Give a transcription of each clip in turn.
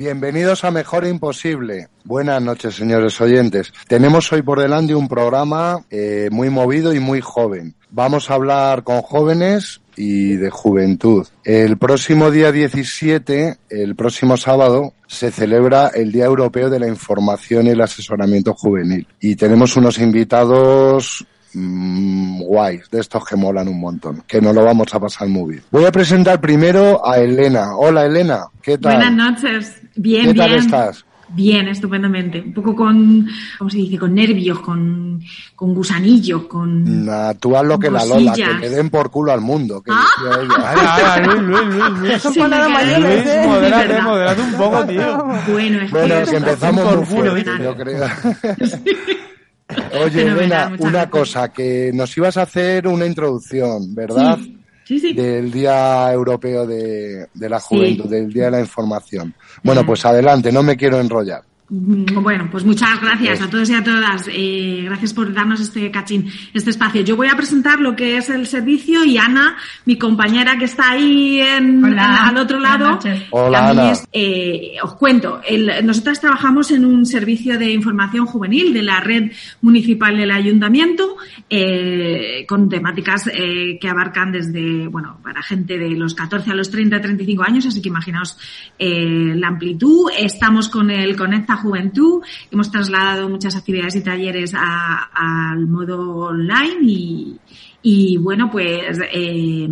Bienvenidos a Mejor Imposible. Buenas noches, señores oyentes. Tenemos hoy por delante un programa eh, muy movido y muy joven. Vamos a hablar con jóvenes y de juventud. El próximo día 17, el próximo sábado, se celebra el Día Europeo de la Información y el Asesoramiento Juvenil. Y tenemos unos invitados mmm, guays, de estos que molan un montón, que nos lo vamos a pasar muy bien. Voy a presentar primero a Elena. Hola Elena, ¿qué tal? Buenas noches. Bien, ¿Qué bien. tal estás? Bien, estupendamente. Un poco con, ¿cómo se dice? Con nervios, con, con gusanillos, con... Nah, tú haz lo que la Lola, que le den por culo al mundo. Que Ah. decía ella. Luis, Luis, Luis, Luis. Son Sí, palabras me cae. mayores, Luis, ¿eh? moderate, moderate un poco, tío. Bueno, es Bueno, que... que empezamos por culo, yo creo. Oye, Elena, una cosa, que nos ibas a hacer una introducción, ¿verdad? Sí, sí. sí. Del Día Europeo de, de la Sí. Juventud, del Día de la Información. Bueno, pues adelante, no me quiero enrollar. Mm, Bueno, pues muchas gracias a todos y a todas. Eh, gracias por darnos este cachín, este espacio. Yo voy a presentar lo que es el servicio y Ana, mi compañera que está ahí en, Hola, en- al otro lado. Hola, Ana. es, eh, os cuento, el- nosotras trabajamos en un servicio de información juvenil de la red municipal del ayuntamiento eh, con temáticas eh, que abarcan desde, bueno, para gente de los 14 a los 30, 35 años, así que imaginaos eh, la amplitud. Estamos con el Conecta Juventud, hemos trasladado muchas actividades y talleres al modo online y, bueno, pues eh,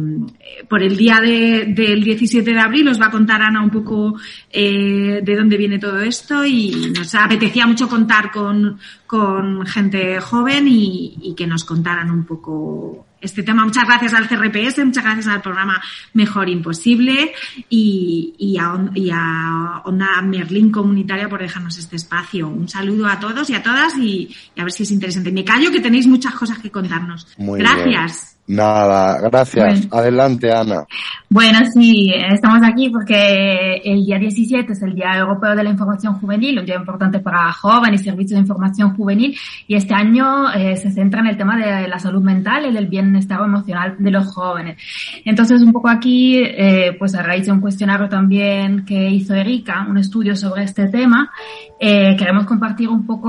por el día de- del 17 de abril os va a contar Ana un poco eh, de dónde viene todo esto y nos apetecía mucho contar con, con gente joven y que nos contaran un poco este tema. Muchas gracias al CRPS, muchas gracias al programa Mejor Imposible y, y, a, y a Onda Merlín Comunitaria por dejarnos este espacio. Un saludo a todos y a todas y, y a ver si es interesante. Me callo que tenéis muchas cosas que contarnos. Muy gracias. Nada, gracias. Bueno. Adelante, Ana. Bueno, sí, estamos aquí porque el día 17 es el Día Europeo de la Información Juvenil, un día importante para jóvenes y servicios de información juvenil, y este año eh, se centra en el tema de la salud mental y del bienestar emocional de los jóvenes. Entonces, un poco aquí, eh, pues a raíz de un cuestionario también que hizo Erika, un estudio sobre este tema, eh, queremos compartir un poco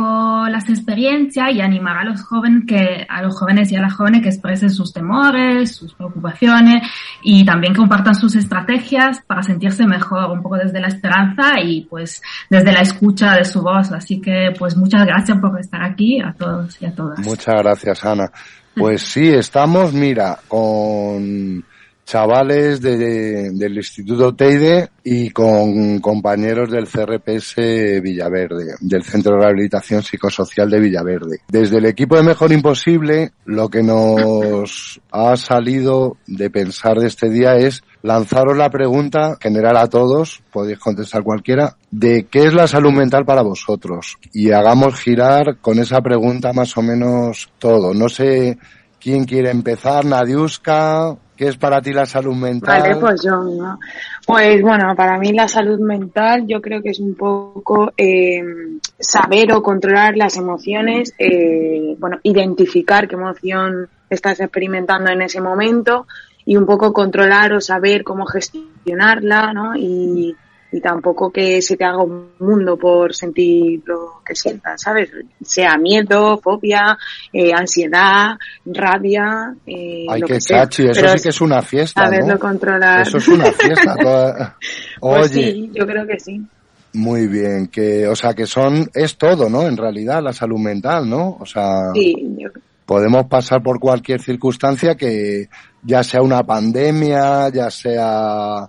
las experiencias y animar a los jóvenes que, a los jóvenes y a las jóvenes que expresen sus temores, sus preocupaciones y también compartan sus estrategias para sentirse mejor, un poco desde la esperanza y pues desde la escucha de su voz. Así que pues muchas gracias por estar aquí a todos y a todas. Muchas gracias, Ana. Pues sí, estamos, mira, con chavales de- del Instituto Teide y con compañeros del CRPS Villaverde, del Centro de Rehabilitación Psicosocial de Villaverde. Desde el equipo de Mejor Imposible, lo que nos ha salido de pensar de este día es lanzaros la pregunta general a todos, podéis contestar cualquiera, de qué es la salud mental para vosotros. Y hagamos girar con esa pregunta más o menos todo. No sé quién quiere empezar, Nadiuska, ¿qué es para ti la salud mental? Vale, pues yo, ¿no? Pues bueno, para mí la salud mental yo creo que es un poco eh, saber o controlar las emociones, eh, bueno, identificar qué emoción estás experimentando en ese momento y un poco controlar o saber cómo gestionarla, ¿no? Y, y tampoco que se te haga un mundo por sentir lo que sientas, ¿sabes? Sea miedo, fobia, eh, ansiedad, rabia, eh, Ay, lo qué que sea. chachi, eso Pero sí que es una fiesta, saberlo ¿no? controlar. Eso es una fiesta. toda- Pues Oye, sí, yo creo que sí. muy bien, que, o sea, que son, es todo, ¿no? En realidad, la salud mental, ¿no? O sea, Sí, yo- podemos pasar por cualquier circunstancia que ya sea una pandemia, ya sea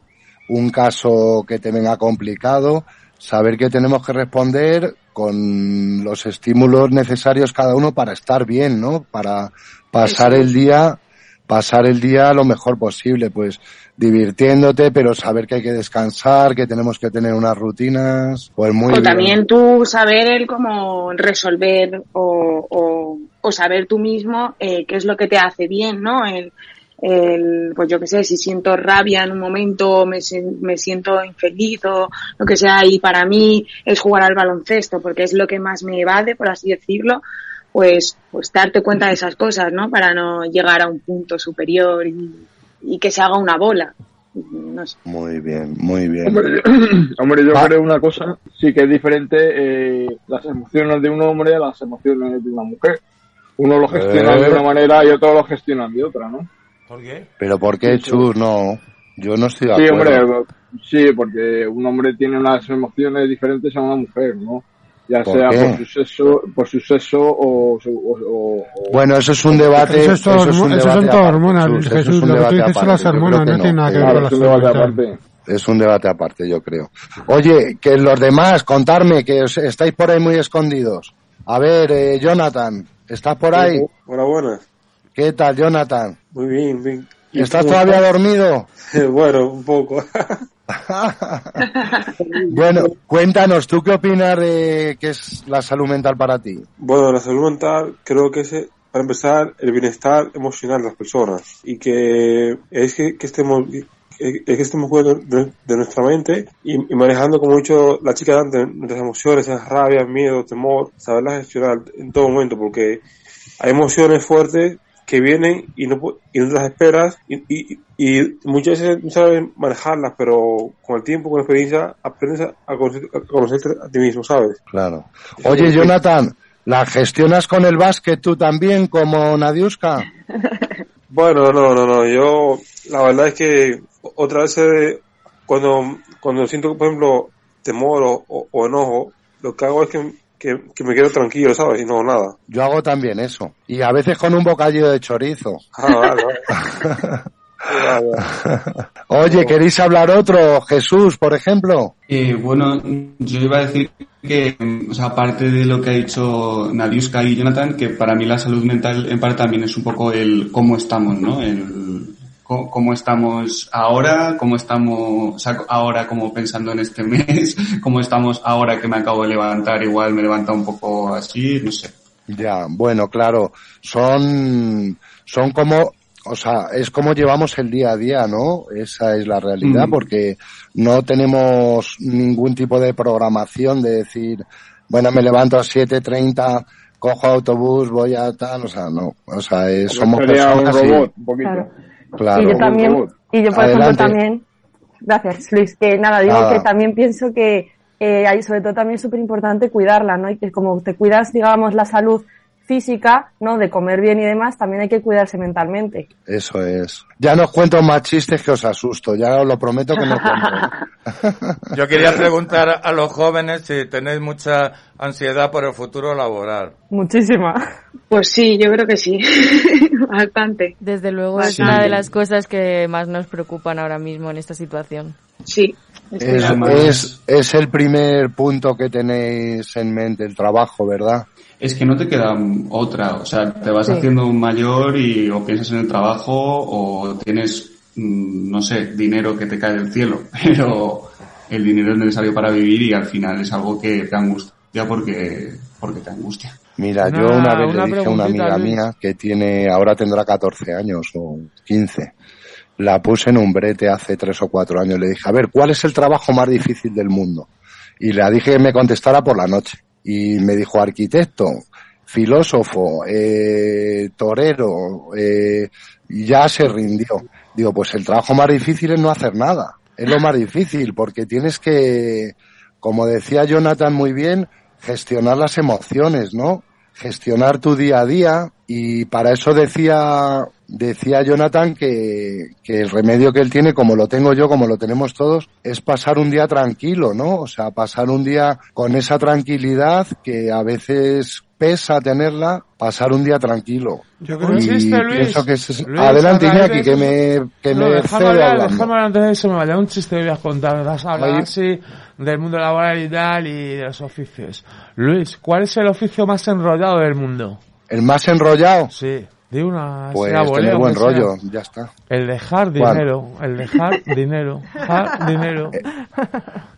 un caso que te venga complicado, saber que tenemos que responder con los estímulos necesarios cada uno para estar bien, ¿no? Para pasar el día, pasar el día lo mejor posible, pues divirtiéndote, pero saber que hay que descansar, que tenemos que tener unas rutinas, pues muy o bien. también tú saber el cómo resolver o, o, o saber tú mismo eh, qué es lo que te hace bien, ¿no? El, el, pues yo qué sé, si siento rabia en un momento, me, me siento infeliz o lo que sea, y para mí es jugar al baloncesto, porque es lo que más me evade, por así decirlo, pues, pues darte cuenta de esas cosas, ¿no? Para no llegar a un punto superior y, y que se haga una bola. no sé. Muy bien, muy bien. Hombre, yo, hombre, yo Va. creo una cosa, sí que es diferente eh, las emociones de un hombre a las emociones de una mujer. Uno lo gestiona Eh. de una manera y otro lo gestionan de otra, ¿no? ¿Por qué? Pero ¿por qué, Sí, sí. Chus? No, yo no estoy de Sí, acuerdo. hombre, sí, porque un hombre tiene unas emociones diferentes a una mujer, ¿no? Ya ¿Por sea qué? por su sexo, por su sexo o, su- o- o- o- Bueno, eso es un debate. Eso es todo eso es un eso debate son todo aparte, hormonas, Chus, eso Jesús, es un lo que tú debate dices son aparte, las yo creo hormonas, que no tiene nada que ver con es la un debate salud mental. aparte. Es un debate aparte, yo creo. Oye, que los demás, contarme que os estáis por ahí muy escondidos. A ver, eh, Jonathan, ¿estás por ahí? Buenas, buenas. ¿Qué tal, Jonathan? Muy bien, bien. ¿Y ¿Estás todavía dormido? bueno, un poco. bueno, cuéntanos, ¿tú qué opinas de qué es la salud mental para ti? bueno, la salud mental creo que es, eh, para empezar, el bienestar emocional de las personas. Y que es que, que estemos es que estemos cuidando de, de nuestra mente y, y manejando, como he dicho la chica de antes, nuestras emociones, esas rabias, miedo, temor, saberlas gestionar en todo momento, porque hay emociones fuertes que vienen y no, pu- y no las esperas y, y, y muchas veces no sabes manejarlas, pero con el tiempo, con la experiencia, aprendes a, conocer- a conocerte a ti mismo, ¿sabes? Claro. Oye, Jonathan, ¿la gestionas con el básquet tú también como Nadiuska? Bueno, no, no, no, yo la verdad es que otra vez eh, cuando, cuando siento, por ejemplo, temor o, o- o enojo, lo que hago es que, que, que me quedo tranquilo, ¿sabes? Y no hago nada. Yo hago también eso. Y a veces con un bocadillo de chorizo. Ah, vale, vale. Oye, ¿queréis hablar otro? Jesús, por ejemplo. Eh, bueno, yo iba a decir que, o sea, aparte de lo que ha dicho Nadiuska y Jonathan, que para mí la salud mental en parte también es un poco el cómo estamos, ¿no? El cómo estamos ahora, cómo estamos, o sea, ahora como pensando en este mes, cómo estamos ahora que me acabo de levantar, igual me levanta un poco así, no sé. Ya, bueno, claro, son, son como, o sea, es como llevamos el día a día, ¿no? Esa es la realidad, Mm. porque no tenemos ningún tipo de programación de decir, bueno, me levanto a 7.30, cojo autobús, voy a tal, o sea, no, o sea, es- somos un personas y- un poquito. Claro. Claro. y yo también, y yo por Adelante. ejemplo también, gracias Luis, que nada, digo Nada. que también pienso que eh, hay sobre todo también súper importante cuidarla, ¿no? Y que como te cuidas, digamos, la salud física, ¿no? De comer bien y demás, también hay que cuidarse mentalmente. Eso es. Ya no os cuento más chistes que os asusto, ya os lo prometo que no cuento. Yo quería preguntar a los jóvenes si tenéis mucha ansiedad por el futuro laboral. Muchísima. Pues sí, yo creo que sí. Bastante. Desde luego es una de las cosas que más nos preocupan ahora mismo en esta situación. Sí. Es, es, es el primer punto que tenéis en mente, el trabajo, ¿verdad? Es que no te queda otra, o sea, te vas Sí. haciendo mayor y o piensas en el trabajo o tienes, mm, no sé, dinero que te cae del cielo, pero el dinero es necesario para vivir y al final es algo que te angustia porque, porque te angustia. Mira, Una- yo una vez una le dije a una amiga Luis. mía que tiene, ahora tendrá 14 años o 15. La puse en un brete hace 3 o 4 años. Le dije, a ver, ¿cuál es el trabajo más difícil del mundo? Y le dije que me contestara por la noche. Y me dijo arquitecto, filósofo, eh, torero, eh, ya se rindió. Digo, pues el trabajo más difícil es no hacer nada. Es lo más difícil porque tienes que, como decía Jonathan muy bien, gestionar las emociones, ¿no? Gestionar tu día a día y para eso decía decía Jonathan que, que el remedio que él tiene, como lo tengo yo, como lo tenemos todos, es pasar un día tranquilo, ¿no? O sea, pasar un día con esa tranquilidad que a veces pesa tenerla, pasar un día tranquilo. Yo creo Y que chiste, Luis. pienso que es- Luis, adelante Iñaki, que me, que No, me déjame hablar, hablando. déjame hablar antes de eso, me vale un chiste que voy a contar. Vas a hablar así del mundo laboral y tal y de los oficios. Luis, ¿cuál es el oficio más enrollado del mundo? El más enrollado, Sí, de una... pues tener buen que sea. rollo, ya está. El dejar ¿Cuál? dinero, el dejar dinero, dejar dinero.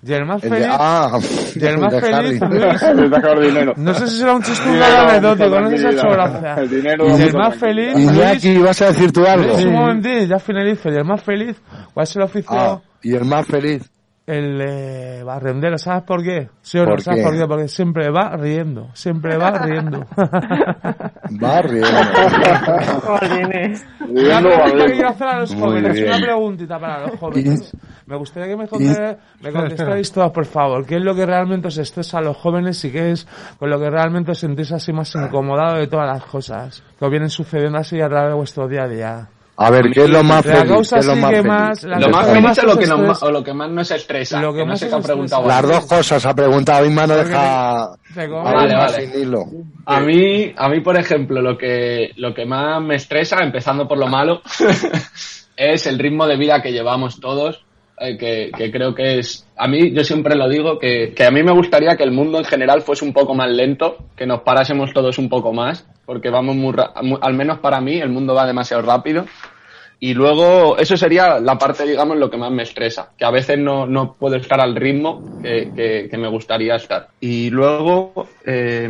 Y el más El de- feliz, ah, y el más feliz, El sacar dinero. no sé si será un chiste anecdótico, no sé si ha hecho tranquilidad. gracia. El dinero, Y el más feliz, Luis, Iñaki, ¿vas a decir tú algo? Luis, un momentín, ya finalizo. Y el más feliz, ¿cuál es el oficio? Ah, y el más feliz. El eh, barrendero. ¿Sabes por qué? ¿Sí o no? ¿Por ¿Sabes qué? por qué? Porque siempre va riendo. Siempre va riendo. Va riendo. Jolines. Una pregunta que quiero hacer a los jóvenes, una preguntita para los jóvenes. Me gustaría que me, conté- me contestéis todos, por favor. ¿Qué es lo que realmente os estresa a los jóvenes y qué es con lo que realmente os sentís así más incomodado de todas las cosas que os vienen sucediendo así a través de vuestro día a día? A ver, ¿qué es lo más La feliz? causa ¿Qué es lo más feliz? más- la Lo más feliz que, o lo que más nos estresa. Lo que que no más sé os qué ha estresa. preguntado Las dos cosas ha preguntado Inma, no deja a Vale, vale. sin hilo. A mí, a mí, por ejemplo, lo que, lo que más me estresa, empezando por lo malo, es el ritmo de vida que llevamos todos, eh, que, que creo que es, a mí, yo siempre lo digo, que, que a mí me gustaría que el mundo en general fuese un poco más lento, que nos parásemos todos un poco más, porque vamos muy, ra- mu- al menos para mí, el mundo va demasiado rápido. Y luego, eso sería la parte, digamos, lo que más me estresa, que a veces no, no puedo estar al ritmo que, que- me gustaría estar. Y luego, eh,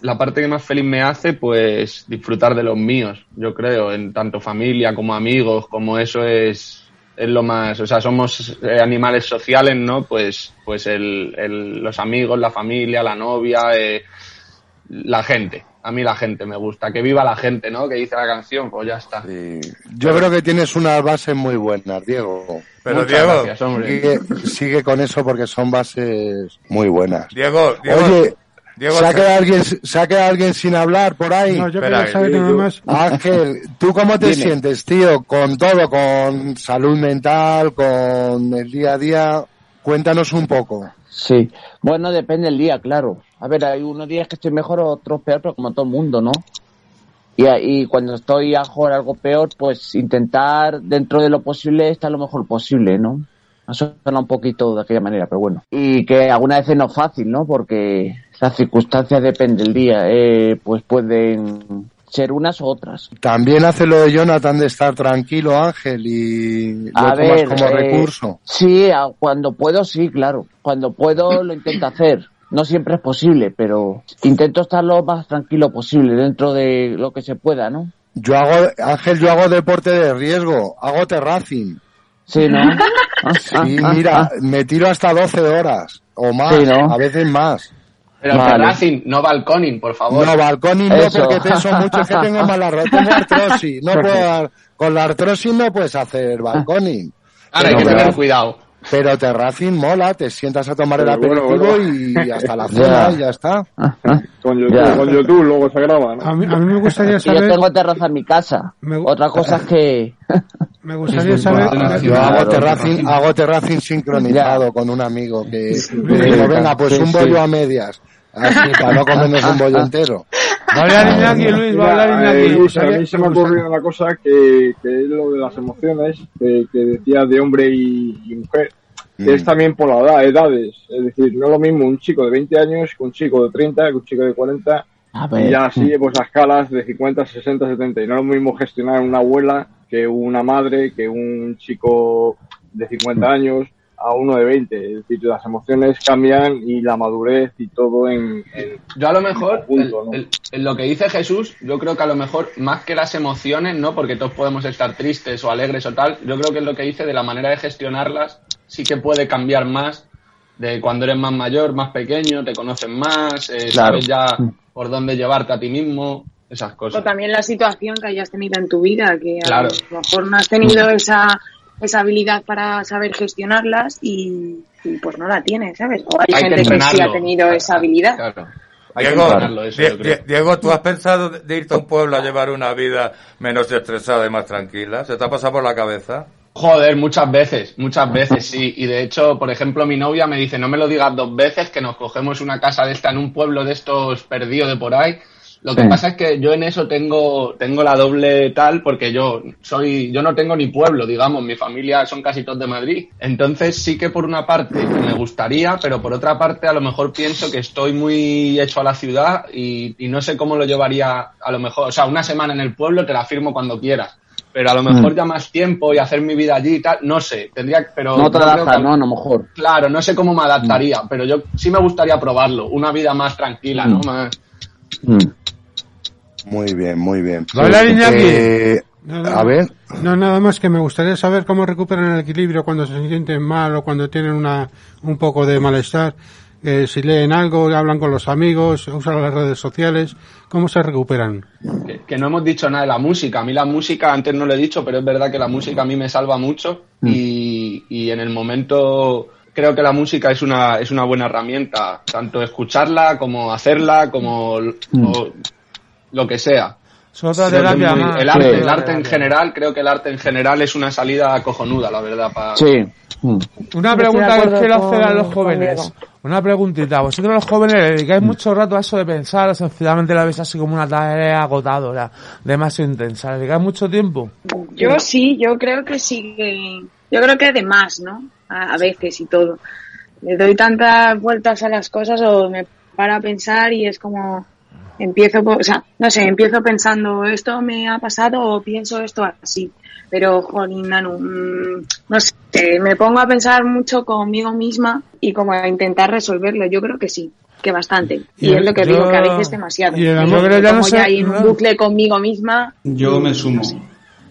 la parte que más feliz me hace, pues disfrutar de los míos, yo creo, en tanto familia como amigos, como eso es, es lo más, o sea, somos eh, animales sociales, ¿no? Pues, pues el, el- los amigos, la familia, la novia, eh, la gente. A mí la gente me gusta, que viva la gente, ¿no? Que dice la canción, pues ya está. Yo creo que tienes unas bases muy buenas, Diego. Pero, Muchas Diego, gracias, hombre. Sigue, sigue con eso porque son bases muy buenas. Diego, Diego, Oye, Diego, ¿se, ha quedado alguien, ¿se ha quedado alguien sin hablar por ahí? No, yo Espera, quería saber eh, nada más. Ángel, ¿tú cómo te Dime. sientes, tío? Con todo, con salud mental, con el día a día. Cuéntanos un poco. Sí, bueno, depende del día, claro. A ver, hay unos días que estoy mejor, otros peor, pero como todo el mundo, ¿no? Y, y cuando estoy a mejor algo peor, pues intentar dentro de lo posible estar lo mejor posible, ¿no? Eso suena un poquito de aquella manera, pero bueno. Y que algunas veces no es fácil, ¿no? Porque las circunstancias depende del día, eh, pues pueden ser unas u otras. También hace lo de Jonathan de estar tranquilo, Ángel, y lo A tomas ver, como eh, recurso. Sí, cuando puedo, sí, claro. Cuando puedo, lo intento hacer. No siempre es posible, pero intento estar lo más tranquilo posible dentro de lo que se pueda, ¿no? Yo hago, Ángel, yo hago deporte de riesgo, hago terracing. Sí, ¿no? Ah, Sí, ah, mira, ah. me tiro hasta 12 horas o más, Sí, ¿no? a veces más. Pero Vale. terracing, no balconing, por favor. No, balcón y no, Eso. porque peso mucho, es que tengo mala tengo artrosis, no puedo dar- con la artrosis no puedes hacer balconing. Ahora hay que tener cuidado. Pero terracing mola, te sientas a tomar el bueno, aperitivo bueno. y hasta la cena y ya está. Con YouTube, Ya. con YouTube luego se graba, ¿no? A mí, a mí me gustaría Y yo saber, tengo terraza en mi casa. Me- Otra cosa es que... me gustaría saber, Yo hago terracing, hago terracing sincronizado con un amigo que le digo, venga, pues Sí, un sí. bollo a medias. Así, para no comernos un bollo entero. Va a hablar Iñaki, Luis, va a hablar eh, Iñaki. Luis, a mí se me ha ocurrido una cosa que, que es lo de las emociones, que, que decía de hombre y, y mujer, que Mm. es también por la edad, edades. Es decir, no es lo mismo un chico de 20 años que un chico de 30, que un chico de 40, A y ya así, pues a escalas de 50, 60, 70. Y no es lo mismo gestionar una abuela que una madre, que un chico de 50 años a uno de 20. Es decir, las emociones cambian y la madurez y todo en... en- Yo a lo mejor, lo que dice Jesús, yo creo que a lo mejor, más que las emociones, ¿no? Porque todos podemos estar tristes o alegres o tal, yo creo que es lo que dice de la manera de gestionarlas, sí que puede cambiar más de cuando eres más mayor, más pequeño, te conocen más, eh, Claro. sabes ya por dónde llevarte a ti mismo, esas O cosas. también la situación que hayas tenido en tu vida, que Claro. a lo mejor no has tenido esa, esa habilidad para saber gestionarlas y, y pues no la tienes, ¿sabes? O hay, Hay que gente que, sí ha tenido esa habilidad. Claro. Hay que Diego, entrenarlo eso, Diego, ¿tú has pensado de de irte a un pueblo a llevar una vida menos estresada y más tranquila? ¿Se te ha pasado por la cabeza? Joder, muchas veces, muchas veces, sí. Y de hecho, por ejemplo, mi novia me dice, no me lo digas dos veces, que nos cogemos una casa de esta en un pueblo de estos perdido de por ahí. Lo que Sí. pasa es que yo en eso tengo, tengo la doble tal, porque yo soy, yo no tengo ni pueblo, digamos, mi familia son casi todos de Madrid. Entonces sí que por una parte me gustaría, pero por otra parte a lo mejor pienso que estoy muy hecho a la ciudad y, y no sé cómo lo llevaría a lo mejor, o sea, una semana en el pueblo te la firmo cuando quieras. Pero a lo mejor Mm. ya más tiempo y hacer mi vida allí y tal, no sé, tendría, pero No te creo adaptas, que- ¿no? A lo mejor. Claro, no sé cómo me adaptaría, pero yo sí me gustaría probarlo, una vida más tranquila, ¿no? Mm. Más... Mm. Muy bien, muy bien. Hablar Iñaki. Eh, Nada, A ver. No, nada más que me gustaría saber cómo recuperan el equilibrio cuando se sienten mal o cuando tienen una, un poco de malestar. Eh, si leen algo, hablan con los amigos, usan las redes sociales, ¿cómo se recuperan? Que, que no hemos dicho nada de la música. A mí la música, antes no lo he dicho, pero es verdad que la música a mí me salva mucho y, y en el momento creo que la música es una, es una buena herramienta, tanto escucharla como hacerla, como o lo que sea. Terapia muy- más. el arte, Sí. el arte en general, creo que el arte en general es una salida cojonuda, la verdad. Para... Sí. Una pregunta que os quiero hacer a los jóvenes. Una preguntita. Vosotros los jóvenes le dedicáis mucho rato a eso de pensar o sencillamente la veis así como una tarea agotadora, demasiado intensa. ¿Le dedicáis mucho tiempo? Yo sí, yo creo que sí, que- yo creo que de más, ¿no? A, a veces y todo. Le doy tantas vueltas a las cosas o me para a pensar y es como empiezo, o sea, no sé, empiezo pensando esto me ha pasado o pienso esto así. Pero, jolín, Nanu, mm, no sé, me pongo a pensar mucho conmigo misma y como a intentar resolverlo. Yo creo que sí, que bastante. Y, Y es lo que yo- digo, que a veces demasiado. y el Yo creo ya no sé- ya un no. bucle conmigo misma. Yo me sumo.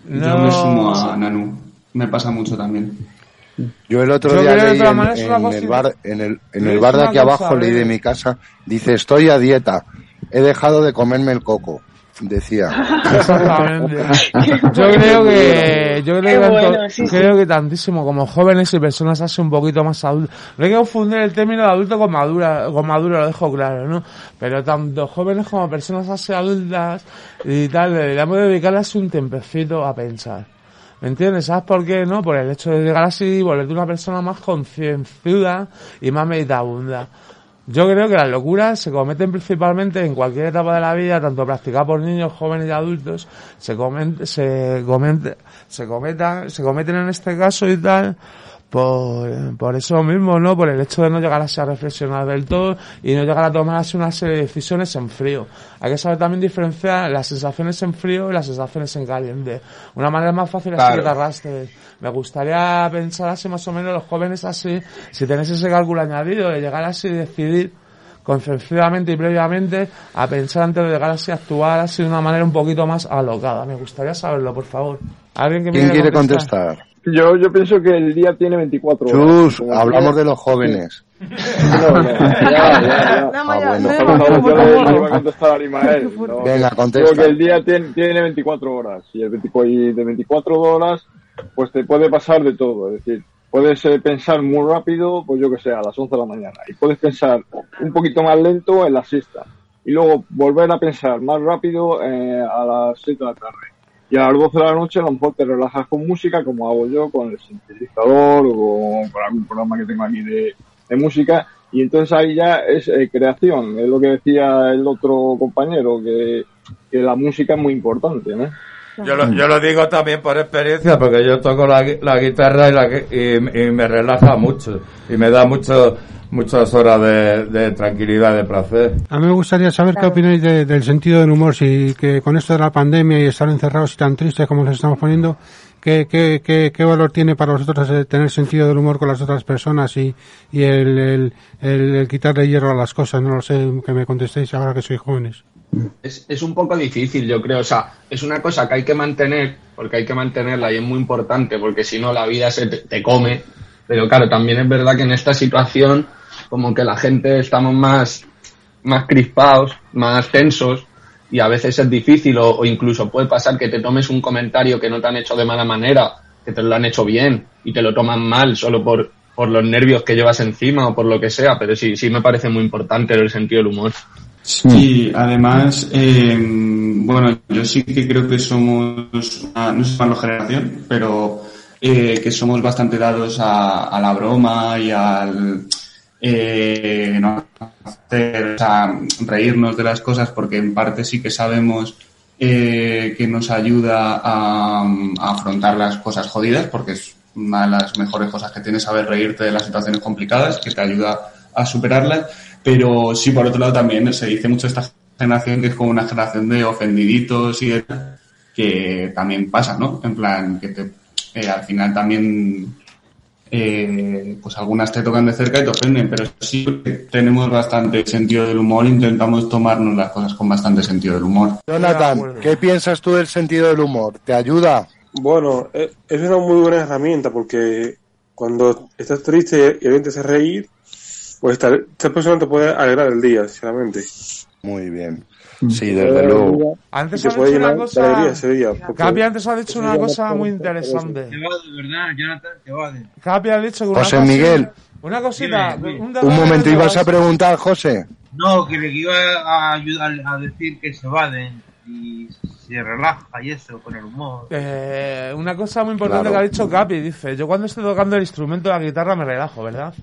No. Yo me sumo a Nanu. Me pasa mucho también. Yo el otro Yo día leí en, el bar, en el, en el bar de aquí abajo, leí de mi casa, dice, estoy a dieta, he dejado de comerme el coco, decía. Exactamente. Yo creo que, yo creo tanto- bueno, sí. creo que tantísimo como jóvenes y personas así un poquito más adultos. No hay que confundir el término de adulto con madura, con maduro, lo dejo claro, ¿no? Pero tanto jóvenes como personas así adultas y tal, deberíamos dedicarle así un tiempecito a pensar. ¿Me entiendes? ¿Sabes por qué? No, por el hecho de llegar así y volverte una persona más concienciuda y más meditabunda. Yo creo que las locuras se cometen principalmente en cualquier etapa de la vida, tanto practicada por niños, jóvenes y adultos, se comen, se comen, se cometan, se cometen en este caso y tal, por, por eso mismo, ¿no? Por el hecho de no llegar así a reflexionar del todo y no llegar a tomar así una serie de decisiones en frío. Hay que saber también diferenciar las sensaciones en frío y las sensaciones en caliente. Una manera más fácil es Claro. que te arrastres. Me gustaría pensar así más o menos los jóvenes así, si tenéis ese cálculo añadido de llegar así y decidir concienciadamente y previamente a pensar antes de llegar así a actuar así de una manera un poquito más alocada. Me gustaría saberlo, por favor. ¿Alguien que me ¿Quién quiere contestar? Yo, yo pienso que el día tiene 24 horas. Chus, hablamos de los jóvenes. No, ya, ya. Ah, Venga, Digo contesta. que el día tiene, tiene 24 horas y, el 24 y de 24 horas pues te puede pasar de todo. Es decir, puedes eh, pensar muy rápido, pues yo que sé, a las 11 de la mañana. Y puedes pensar un poquito más lento en la siesta. Y luego volver a pensar más rápido eh, a las 7 de la tarde. Y a las 12 de la noche a lo mejor te relajas con música, como hago yo, con el sintetizador o con, algún programa que tengo aquí de, de música. Y entonces ahí ya es eh, creación, es lo que decía el otro compañero, que, que la música es muy importante, ¿no? Yo lo, yo lo digo también por experiencia, porque yo toco la, gui- la guitarra y, la, y, y me relaja mucho y me da mucho, muchas horas de, de tranquilidad, de placer. A mí me gustaría saber qué opináis de- del sentido del humor, si que con esto de la pandemia y estar encerrados y tan tristes como nos estamos poniendo, ¿qué, qué, qué, qué valor tiene para vosotros tener sentido del humor con las otras personas y, y el, el, el- el quitarle hierro a las cosas? No lo sé, que me contestéis ahora que sois jóvenes. Es, es un poco difícil, yo creo. O sea, es una cosa que hay que mantener, porque hay que mantenerla y es muy importante, porque si no la vida se te, come. Pero claro, también es verdad que en esta situación, como que la gente estamos más, más crispados, más tensos, y a veces es difícil, o, o incluso puede pasar que te tomes un comentario que no te han hecho de mala manera, que te lo han hecho bien, y te lo toman mal solo por, por los nervios que llevas encima o por lo que sea. Pero sí, sí me parece muy importante el sentido del humor. Sí, además, eh, bueno, yo sí que creo que somos, una- no sé generación, pero eh, que somos bastante dados a, a la broma y al eh, no hacer, reírnos de las cosas, porque en parte sí que sabemos eh, que nos ayuda a, a afrontar las cosas jodidas, porque es una de las mejores cosas que tienes saber reírte de las situaciones complicadas, que te ayuda a superarlas, pero sí, por otro lado también se dice mucho esta generación que es como una generación de ofendiditos y de que también pasa, ¿no? En plan, que te, eh, al final también eh, pues algunas te tocan de cerca y te ofenden, pero sí tenemos bastante sentido del humor, intentamos tomarnos las cosas con bastante sentido del humor. Jonathan, ¿qué piensas tú del sentido del humor? ¿Te ayuda? Bueno, eh, es una muy buena herramienta porque cuando estás triste y alguien te hace reír, pues esta, esta persona te puede alegrar el día, sinceramente. Muy bien. Sí, desde luego. Antes has dicho una cosa. día, Capi antes ha dicho una cosa muy interesante. Te va de verdad, Jonathan, te va de. Capi ha dicho que una José cosa- Miguel. Una cosita. Dime, dime. un momento, de ibas a preguntar, José. No, que le iba a ayudar a decir que se evaden y se relaja y eso con el humor. Eh, una cosa muy importante Claro. que ha dicho Capi, dice, yo cuando estoy tocando el instrumento de la guitarra me relajo, ¿verdad?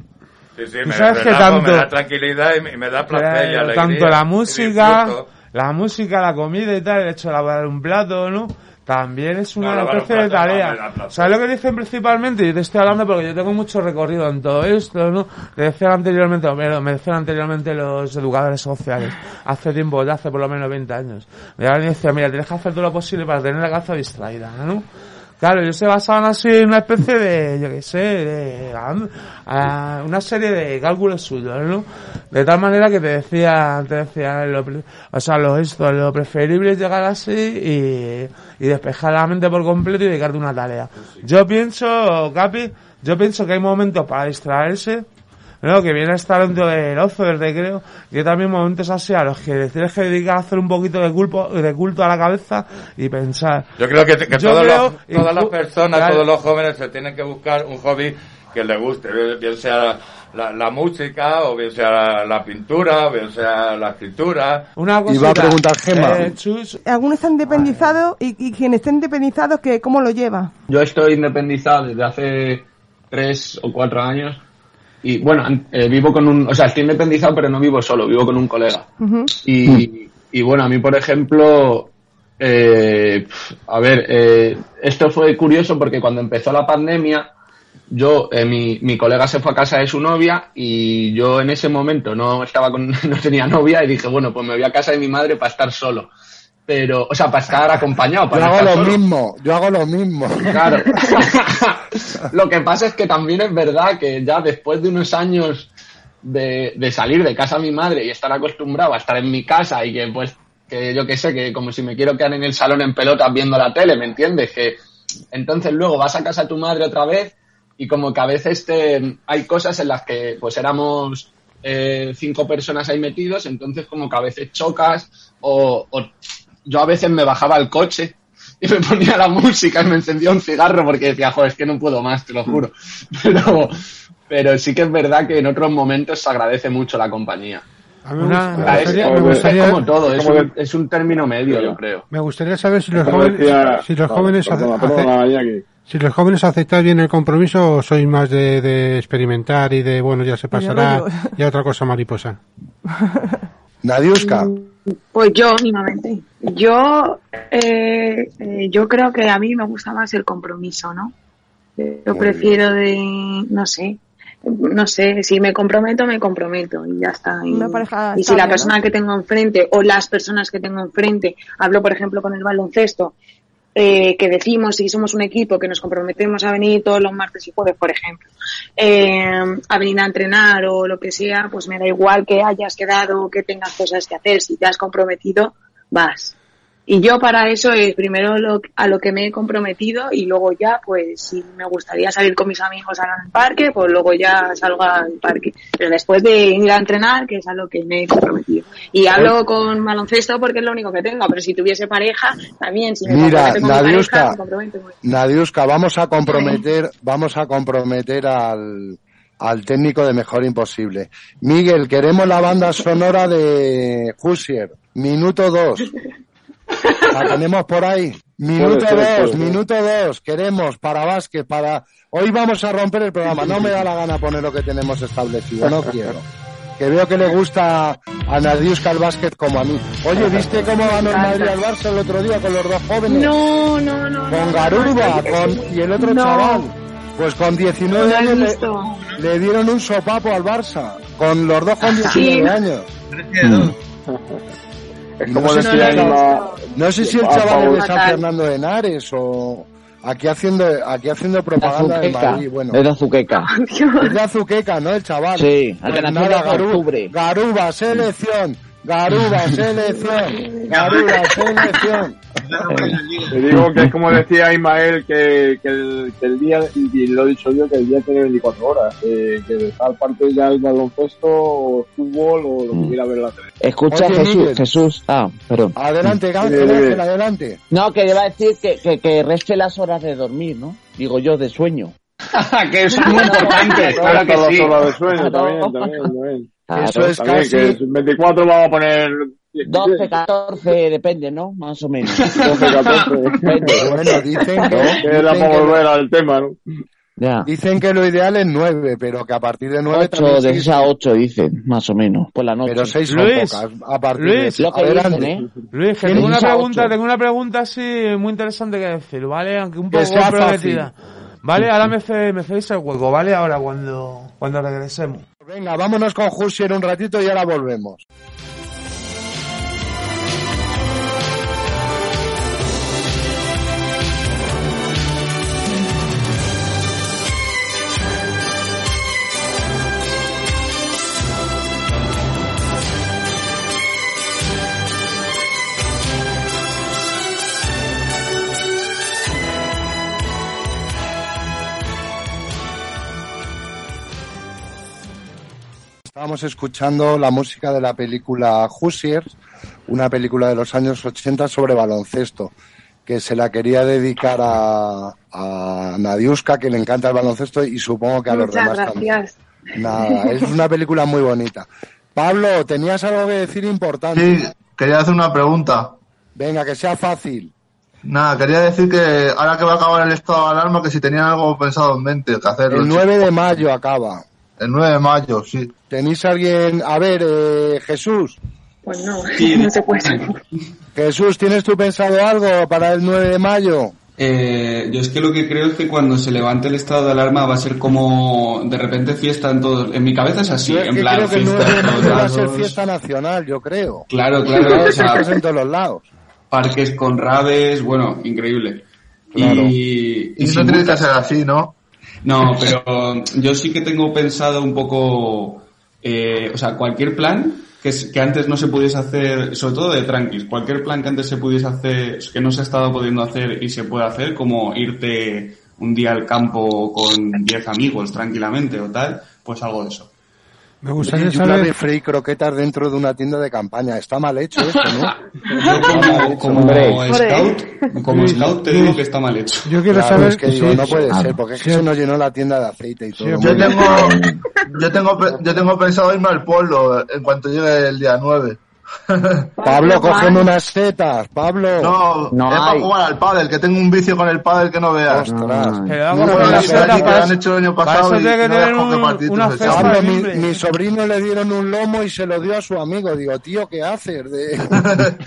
Sí, sí, me, sabes que tanto- me da tranquilidad y me, da placer y alegría. tanto la música, la música, la comida y tal, el hecho de lavar un plato, ¿no? También es una No, especie de plato no tarea. placer. ¿Sabes lo que dicen principalmente? Y te estoy hablando porque yo tengo mucho recorrido en todo esto, ¿no? Que decían anteriormente, me decían anteriormente los educadores sociales, hace tiempo, de hace por lo menos 20 años. Me daban y decían, mira, tienes que hacer todo lo posible para tener la cabeza distraída, ¿no? Claro, ellos se basaban así en una especie de, yo qué sé, de, a- una serie de cálculos suyos, ¿no? De tal manera que te decían, te decían, lo, o sea, lo, esto, lo preferible es llegar así y, y despejar la mente por completo y dedicarte a una tarea. Yo pienso, Capi, yo pienso que hay momentos para distraerse, ¿no? Que viene a estar dentro del ocio, del recreo, y hay también momentos así a los que tienes que dedicar a hacer un poquito de culpo, de culto a la cabeza y pensar. Yo creo que, que Yo todos creo, los- todas las personas, Claro. todos los jóvenes se tienen que buscar un hobby que les guste, bien sea la, la música, o bien sea la, la pintura, o bien sea la escritura. Una Iba a preguntar Gemma. Eh, Chus, Algunos están independizados y, y quien esté independizado, que ¿cómo lo lleva? Yo estoy independizado desde hace tres o cuatro años. Y bueno, eh, vivo con un. O sea, estoy independizado, pero no vivo solo, vivo con un colega. Y, y bueno, a mí, por ejemplo, eh, a ver, eh, esto fue curioso porque cuando empezó la pandemia, yo, eh, mi, mi colega se fue a casa de su novia y yo en ese momento no estaba con, no tenía novia y dije, bueno, pues me voy a casa de mi madre para estar solo. Pero, o sea, para estar acompañado, Yo para no hago lo solo. mismo, yo hago lo mismo. Claro. Lo que pasa es que también es verdad que ya después de unos años de, de salir de casa a mi madre y estar acostumbrado a estar en mi casa y que pues que yo que sé, que como si me quiero quedar en el salón en pelotas viendo la tele, ¿me entiendes? Que entonces luego vas a casa de tu madre otra vez y como que a veces te, hay cosas en las que pues éramos eh, cinco personas ahí metidos, entonces como que a veces chocas o, o yo a veces me bajaba al coche y me ponía la música y me encendía un cigarro porque decía, joder, es que no puedo más, te lo juro. Pero, pero sí que es verdad que en otros momentos se agradece mucho la compañía. A mí me Una- me es, gustaría- es como todo, es como un, es un término medio, yo creo. Me gustaría saber si los jóvenes, decía- si los jóvenes, perdona, ace- perdona, ace- Iñaki. si los jóvenes aceptáis bien el compromiso o sois más de, de experimentar y de bueno ya se pasará y otra cosa mariposa. Nadiuska. Pues yo, mínimamente. Yo, eh, eh, yo creo que a mí me gusta más el compromiso, ¿no? Yo Muy prefiero de, no sé, no sé, si me comprometo, me comprometo y ya está. Y, y si la persona ¿no? que tengo enfrente o las personas que tengo enfrente, hablo por ejemplo con el baloncesto, eh, que decimos si somos un equipo que nos comprometemos a venir todos los martes y jueves, por ejemplo, eh, a venir a entrenar o lo que sea, pues me da igual que hayas quedado que tengas cosas que hacer. Si te has comprometido, vas. Y yo para eso es primero lo, a lo que me he comprometido y luego ya, pues si me gustaría salir con mis amigos al parque, pues luego ya salgo al parque. Pero después de ir a entrenar, que es a lo que me he comprometido. Y hablo con baloncesto porque es lo único que tengo, pero si tuviese pareja, también, si me Mira, mi pareja, Nadiuska, me Nadiuska, vamos a comprometer, vamos a comprometer al, al técnico de Mejor Imposible. Miguel, queremos la banda sonora de Husier. Minuto dos. La tenemos por ahí. Minuto Puede dos, puede minuto dos. Queremos para Vázquez, para... Hoy vamos a romper el programa. No me da la gana poner lo que tenemos establecido. No quiero. Que veo que le gusta a Nadiuska el básquet como a mí. Oye, ¿viste cómo ganó el Madrid al Barça el otro día con los dos jóvenes? No, no, no. con no, Garuba no, con, y el otro no. chaval. Pues con 19 No lo he años le, dieron un sopapo al Barça. Con los dos con Sí. 19 años. Es No como sé, si decía el chaval, no sé si el a chaval es de San Fernando de Henares o... Aquí haciendo, aquí haciendo propaganda de Azuqueca. Madrid, bueno. Es de Azuqueca. Es de Azuqueca, ¿no? El chaval. Sí, al que Pues nació nada, en Garu- octubre. Garuba, selección. Garuba, selección. Garuba, selección. Te digo que es como decía Ismael que, que, el, que el día, y lo he dicho yo, que el día tiene 24 horas, eh, que de tal parte ya el baloncesto o fútbol o lo que quiera ver en la tele. Escucha, Oye, Jesús, Miguel. Jesús. Ah, perdón. Adelante, dime. Ángel, adelante. No, que iba a decir que, que, que reste las horas de dormir, ¿no? Digo yo, de sueño. que eso es muy importante, claro que sí. las horas de sueño, también, también, también. Claro. Eso es casi... que es 24 vamos a poner 12, 14, depende, ¿no? Más o menos. 12, 14. Depende. Bueno, dicen que, Que era dicen para que- volver al tema, ¿no? Ya. dicen que lo ideal es nueve, pero que a partir de nueve 8, también de sí- 6 a 8 dicen, más o menos, por la noche. Pero seis son Luis, pocas. A partir Luis, de Lo que dicen, ¿eh? Luis, que tengo una pregunta, tengo una pregunta así muy interesante que decir, ¿vale? Aunque un Que poco sea fácil. prometida. ¿Vale? Ahora me, fe, me hacéis el hueco, ¿vale? Ahora cuando, cuando regresemos. Venga, vámonos con Jusier un ratito y ahora volvemos. Estábamos escuchando la música de la película Hoosiers, una película de los años 80 sobre baloncesto, que se la quería dedicar a, a Nadiuska, que le encanta el baloncesto y supongo que a los demás también. gracias. Nada, es una película muy bonita. Pablo, tenías algo que decir importante. Sí, quería hacer una pregunta. Venga, que sea fácil. Nada, quería decir que ahora que va a acabar el estado de alarma, que si tenían algo pensado en mente que hacer. El 9 de mayo acaba. El 9 de mayo, sí. ¿Tenéis alguien? A ver, eh, Jesús. Pues no, Sí. no se puede. Jesús, ¿tienes tú pensado algo para el 9 de mayo? Eh, yo es que lo que creo es que cuando se levante el estado de alarma va a ser como de repente fiesta en todos. En mi cabeza es así, Yo es en que plan creo que el fiesta 9 de en todos mayo va a ser fiesta nacional, yo creo. Claro, claro, o sea, en todos los lados. parques con raves, bueno, increíble. Claro. Y, Y no tiene que ser así, ¿no? No, pero yo sí que tengo pensado un poco, eh, o sea, cualquier plan que, es- que antes no se pudiese hacer, sobre todo de tranquis, cualquier plan que antes se pudiese hacer, que no se estaba pudiendo hacer y se puede hacer, como irte un día al campo con 10 amigos tranquilamente o tal, pues algo de eso. Me gustaría una de saber... free croquetas dentro de una tienda de campaña. Está mal hecho esto, ¿no? Yo como, como scout, como scout te digo que está mal hecho. Yo quiero Claro, saber... es que digo, sí, no puede sí. ser, porque es que se nos llenó la tienda de aceite y todo. Yo bien. tengo, yo tengo, yo tengo pensado irme al pueblo en cuanto llegue el día 9. Pablo, cógeme unas setas, Pablo. No, No es para jugar al pádel, que tengo un vicio con el pádel que no veas. Ostras. Que han hecho el año pasado y que no un- partidos una. Pablo, mi, mi sobrino le dieron un lomo y se lo dio a su amigo. Digo, tío, ¿qué haces? De...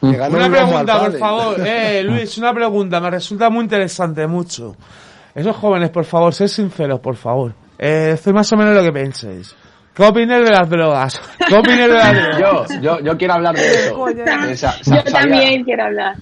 Una un pregunta, por favor. Eh, Luis, una pregunta. Me resulta muy interesante, mucho. Esos jóvenes, por favor, sed sinceros, por favor. Eh, estoy más o menos lo que penséis. ¿Qué opináis de las drogas? ¿Qué de las drogas? Yo, yo, yo quiero hablar de eso. Yo sabía- también quiero hablar.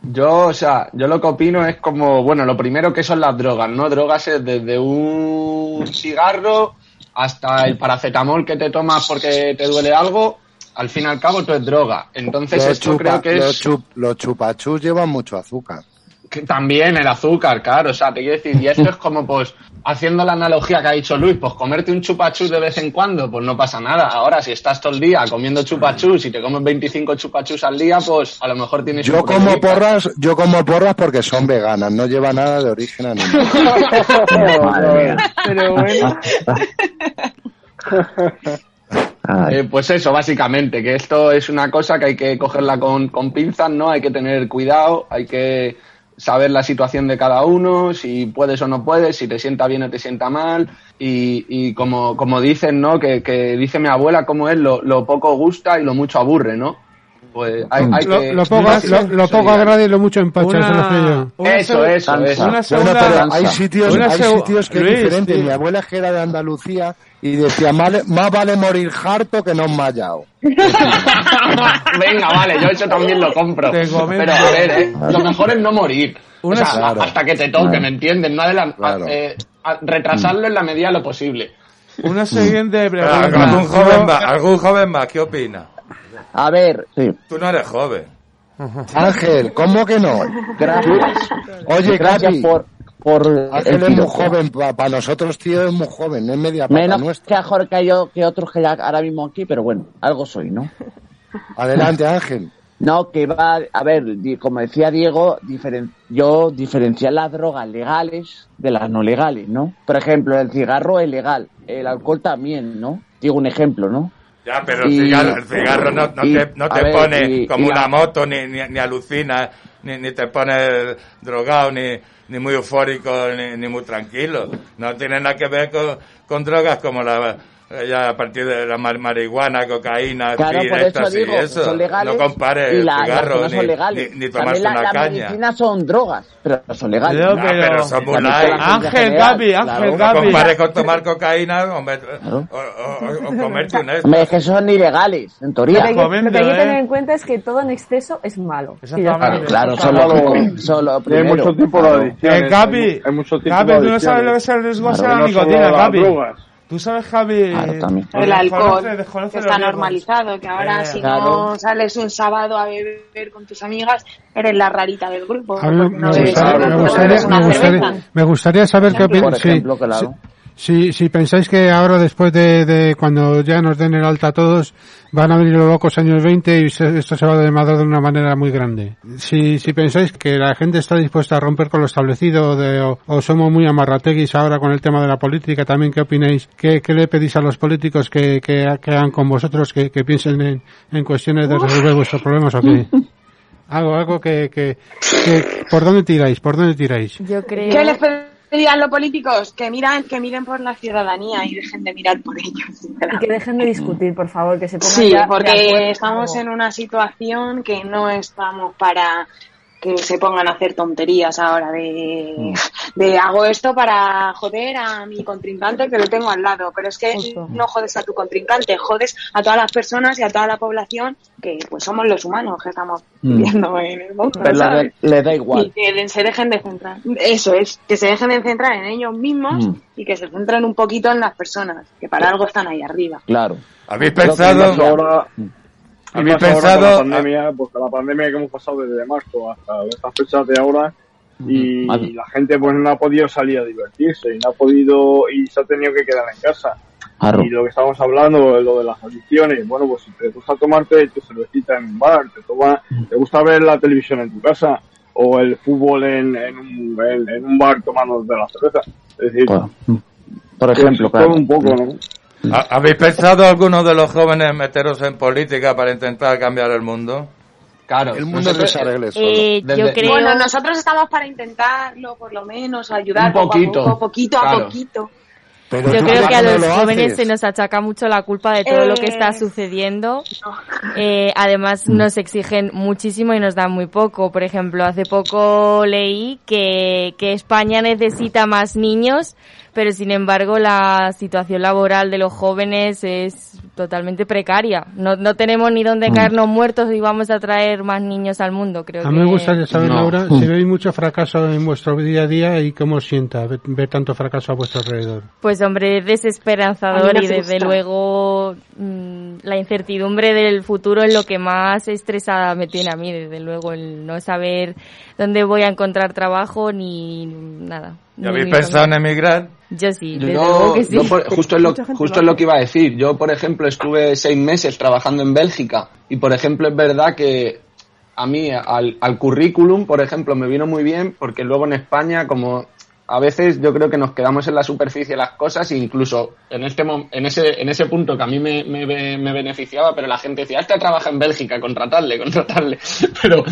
Yo, o sea, yo lo que opino es como, bueno, lo primero que son las drogas, ¿no? Drogas es desde un cigarro hasta el paracetamol que te tomas porque te duele algo, al fin y al cabo todo es droga. Entonces Los, esto chupa- creo que los, es chup- los chupachus llevan mucho azúcar. Que también el azúcar, claro, o sea, te quiero decir, y esto es como pues, haciendo la analogía que ha dicho Luis, pues comerte un chupachus de vez en cuando, pues no pasa nada. Ahora, si estás todo el día comiendo chupachus y te comes 25 chupachus al día, pues a lo mejor tienes Yo como porras, yo como porras porque son veganas, no lleva nada de origen animal. Madre mía. Pero bueno. Eh, pues eso, básicamente, que esto es una cosa que hay que cogerla con, con pinzas, ¿no? Hay que tener cuidado, hay que saber la situación de cada uno, si puedes o no puedes, si te sienta bien o te sienta mal, y, y como, como dicen, ¿no? Que, que dice mi abuela, como es, lo, lo poco gusta y lo mucho aburre, ¿no? Pues hay, hay Lo, que... lo poco, lo, lo poco y lo mucho empacha, eso lo sé yo. una Eso, eso, eso. Una Bueno, segunda, pero hay sitios, Una hay seg- sitios que Luis, es diferente. sí. Mi abuela que era de Andalucía y decía, "Male- más vale morir harto que no mallado. Venga, vale, yo eso también lo compro. Pero a ver, eh, lo mejor es no morir. O sea, Claro. hasta que te toque, Claro. ¿me entiendes? No adelan- Claro. eh, retrasarlo en la medida de lo posible. Una siguiente pregunta. ¿Algún joven más? ¿Algún joven más? ¿Qué opina? A ver, sí. Tú no eres joven. Ángel, ¿cómo que no? Gracias. Oye, Gracias Capi, por, por Ángel el es muy joven, para nosotros, tío, es muy joven, es media pata Menos nuestra. que a Jorge yo, que otros que ya ahora mismo aquí, pero bueno, algo soy, ¿no? Adelante, Ángel. No, que va, a ver, como decía Diego, diferen- yo diferenciar las drogas legales de las no legales, ¿no? Por ejemplo, el cigarro es legal, el alcohol también, ¿no? Digo un ejemplo, ¿no? Ya, pero el Y- cigarro, el cigarro no, no y- te, no te ver, pone y- como una moto, ni, ni, ni alucina, ni, ni te pone drogado, ni, ni muy eufórico, ni, ni muy tranquilo. No tiene nada que ver con, con drogas como la ya a partir de la mar- marihuana, cocaína, Claro, speed, por eso digo, y eso. son legales. no compares y la- cigarro no ni, son legales. ni, ni También tomarse la, una la caña. medicina son drogas, pero no son legales. Pero, ¿no? pero- pero son Ángel, Gaby, Ángel, claro. No Gaby. compares con tomar cocaína o, o- o- o comerte un esto. Es que son ilegales, en teoría. hay lo que hay que tener ¿eh? en cuenta es que todo en exceso es malo. Exactamente. Claro, Claro. solo, solo Hay primero. mucho tipo de Claro. adicciones. Eh, Gaby, hay, hay Gaby, tú no sabes lo que es el riesgo Claro. de la nicotina, Gaby. Tú sabes, Javi. Claro, también. El alcohol Desconoce- desconoce que los está normalizado, que ahora Eh, si claro. no sales un sábado a beber con tus amigas, eres la rarita del grupo. Me gustaría, me me saber qué Por opinas. Sí, ejemplo, claro. Si, si pensáis que ahora después de, de cuando ya nos den el alta a todos, van a venir los locos años 20 y se- esto se va a desmadrar de una manera muy grande. Si, si pensáis que la gente está dispuesta a romper con lo establecido de, o, o somos muy amarrateguis ahora con el tema de la política, también qué opináis, qué, qué le pedís a los políticos que, que, que hagan con vosotros, que, que piensen en, en cuestiones de resolver vuestros problemas o qué. Algo, algo que, que, que, ¿por dónde tiráis? ¿Por dónde tiráis? Yo creo... ¿Qué les pedirían los políticos? Que miran, que miren por la ciudadanía y dejen de mirar por ellos. Y que dejen de discutir, por favor, que se pongan Sí, ya porque acuerdo. estamos en una situación que no estamos para que se pongan a hacer tonterías ahora de, Mm. de hago esto para joder a mi contrincante que lo tengo al lado, pero es que Justo. no jodes a tu contrincante, jodes a todas las personas y a toda la población que pues somos los humanos que estamos Mm. viviendo en el mundo, Pero ¿sabes? le, le da Y igual. que se dejen de centrar. Eso es, que se dejen de centrar en ellos mismos Mm. y que se centren un poquito en las personas, que para algo están ahí arriba. Claro. ¿Habéis pensado? ahora, ¿Habéis pensado? la pandemia, pues la pandemia que hemos pasado desde marzo hasta estas fechas de ahora y Vale. la gente pues no ha podido salir a divertirse y no ha podido y se ha tenido que quedar en casa. Claro. Y lo que estamos hablando, lo de las adicciones, bueno, pues si te gusta tomarte tu cervecita en un bar, te, toma, te gusta ver la televisión en tu casa o el fútbol en, en, un, en, en un bar tomando de la cerveza. Es decir, Por, por pues, ejemplo, todo claro. un poco, ¿no? ¿Ha- ¿Habéis pensado algunos de los jóvenes meteros en política para intentar cambiar el mundo? Claro. El mundo nosotros- les arregle solo. Eh, yo creo... Bueno, nosotros estamos para intentarlo, por lo menos, ayudar Un poco a poquito, poco, poquito a claro. poquito. Pero Yo creo que a los lo jóvenes haces? se nos achaca mucho la culpa de todo lo que está Eh, sucediendo. Eh, además nos exigen muchísimo y nos dan muy poco. Por ejemplo, hace poco leí que, que España necesita más niños, pero sin embargo la situación laboral de los jóvenes es totalmente precaria. No, no tenemos ni dónde Mm. caernos muertos y vamos a traer más niños al mundo. Creo A mí que... me gustaría saber, No. Laura, si veis mucho fracaso en vuestro día a día y cómo os sienta ver, ver tanto fracaso a vuestro alrededor. Pues hombre, A desesperanzador y desde luego mm, la incertidumbre del futuro es lo que más estresada me tiene a mí, desde luego el no saber dónde voy a encontrar trabajo ni nada. ¿Y ni habéis pensado en emigrar? Yo sí, desde Yo, luego que sí. yo por- justo es lo, justo lo es lo que iba a decir. Yo, por ejemplo, estuve seis meses trabajando en Bélgica y, por ejemplo, es verdad que a mí, al, al currículum, por ejemplo, me vino muy bien porque luego en España, como a veces yo creo que nos quedamos en la superficie de las cosas e incluso en este en ese en ese punto que a mí me, me, me beneficiaba, pero la gente decía, este trabaja en Bélgica, contratarle, contratarle. Pero,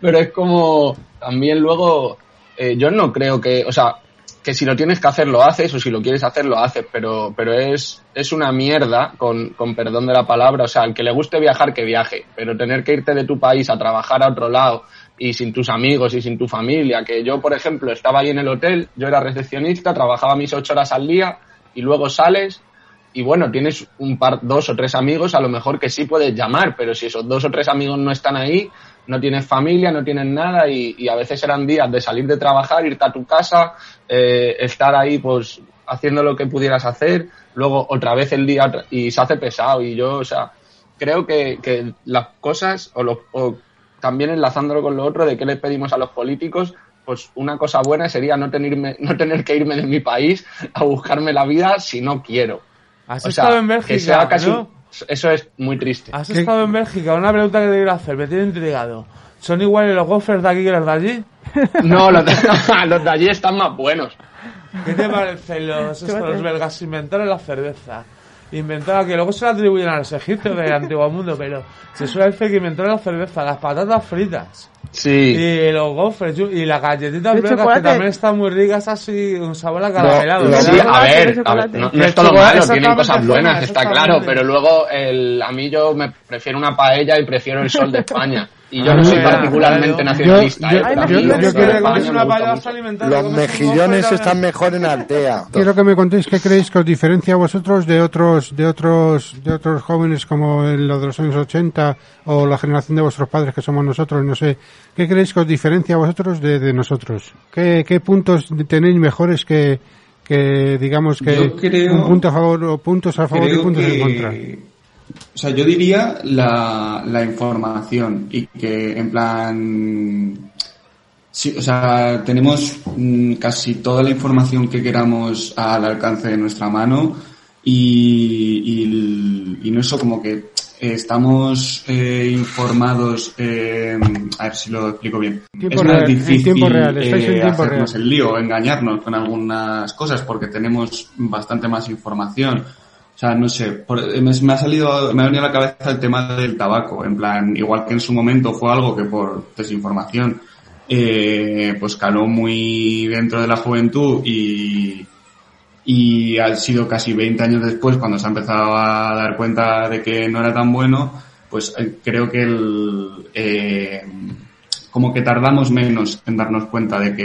pero es como también luego eh, yo no creo que, o sea, que si lo tienes que hacer lo haces o si lo quieres hacer lo haces, pero, pero es, es una mierda, con, con perdón de la palabra, o sea, al que le guste viajar que viaje, pero tener que irte de tu país a trabajar a otro lado y sin tus amigos y sin tu familia, que yo, por ejemplo, estaba ahí en el hotel, yo era recepcionista, trabajaba mis ocho horas al día y luego sales y bueno, tienes un par, dos o tres amigos a lo mejor que sí puedes llamar, pero si esos dos o tres amigos no están ahí, no tienes familia, no tienes nada y, a veces eran días de salir de trabajar, irte a tu casa, eh, estar ahí pues haciendo lo que pudieras hacer, luego otra vez el día y se hace pesado y yo, o sea, creo que, las cosas o, lo- o también enlazándolo con lo otro de qué le pedimos a los políticos, pues una cosa buena sería no tenerme, no tener que irme de mi país a buscarme la vida si no quiero. Has O estado sea, en que Bélgica, sea casi- ¿no? Eso es muy triste. Has estado en Bélgica, una pregunta que te quiero hacer, me tiene intrigado. ¿Son iguales los gophers de aquí que los de allí? No, los de, los de allí están más buenos. ¿Qué te parecen los, estos, los belgas? Inventaron la cerveza. Inventaron, que luego se la atribuyen a los egipcios del antiguo mundo, pero se suele decir que inventaron la cerveza, las patatas fritas. Sí. Y los gofres y las galletitas belgas que también están muy ricas así, un sabor a caramelado. Sí, a ver, a ver, no, no es todo malo, tienen cosas buenas, está claro, pero luego el, a mí yo me prefiero una paella y prefiero el sol de España. Y yo Ah, no soy particularmente nacionalista. ¿eh? Los mejillones están mejor en Altea. Quiero que me contéis qué creéis que os diferencia a vosotros de otros, de otros, de otros jóvenes como en lo de los años 80 o la generación de vuestros padres que somos nosotros, no sé. ¿Qué creéis que os diferencia a vosotros de, de nosotros? ¿Qué, qué puntos tenéis mejores que, que digamos que creo- un punto a favor o puntos a favor y puntos en contra? O sea, yo diría la, la información y que en plan... Sí, o sea, tenemos mm, casi toda la información que queramos al alcance de nuestra mano y, y, y no eso como que eh, estamos eh, informados, eh, a ver si lo explico bien. Tiempo es más real, difícil tiempo real, eh, tiempo hacernos real. el lío, engañarnos con algunas cosas porque tenemos bastante más información. No sé, por- me, me ha salido, me ha venido a la cabeza el tema del tabaco, en plan, igual que en su momento fue algo que por desinformación, eh, pues caló muy dentro de la juventud y, y ha sido casi 20 años después cuando se ha empezado a dar cuenta de que no era tan bueno, pues eh, creo que el, eh, como que tardamos menos en darnos cuenta de que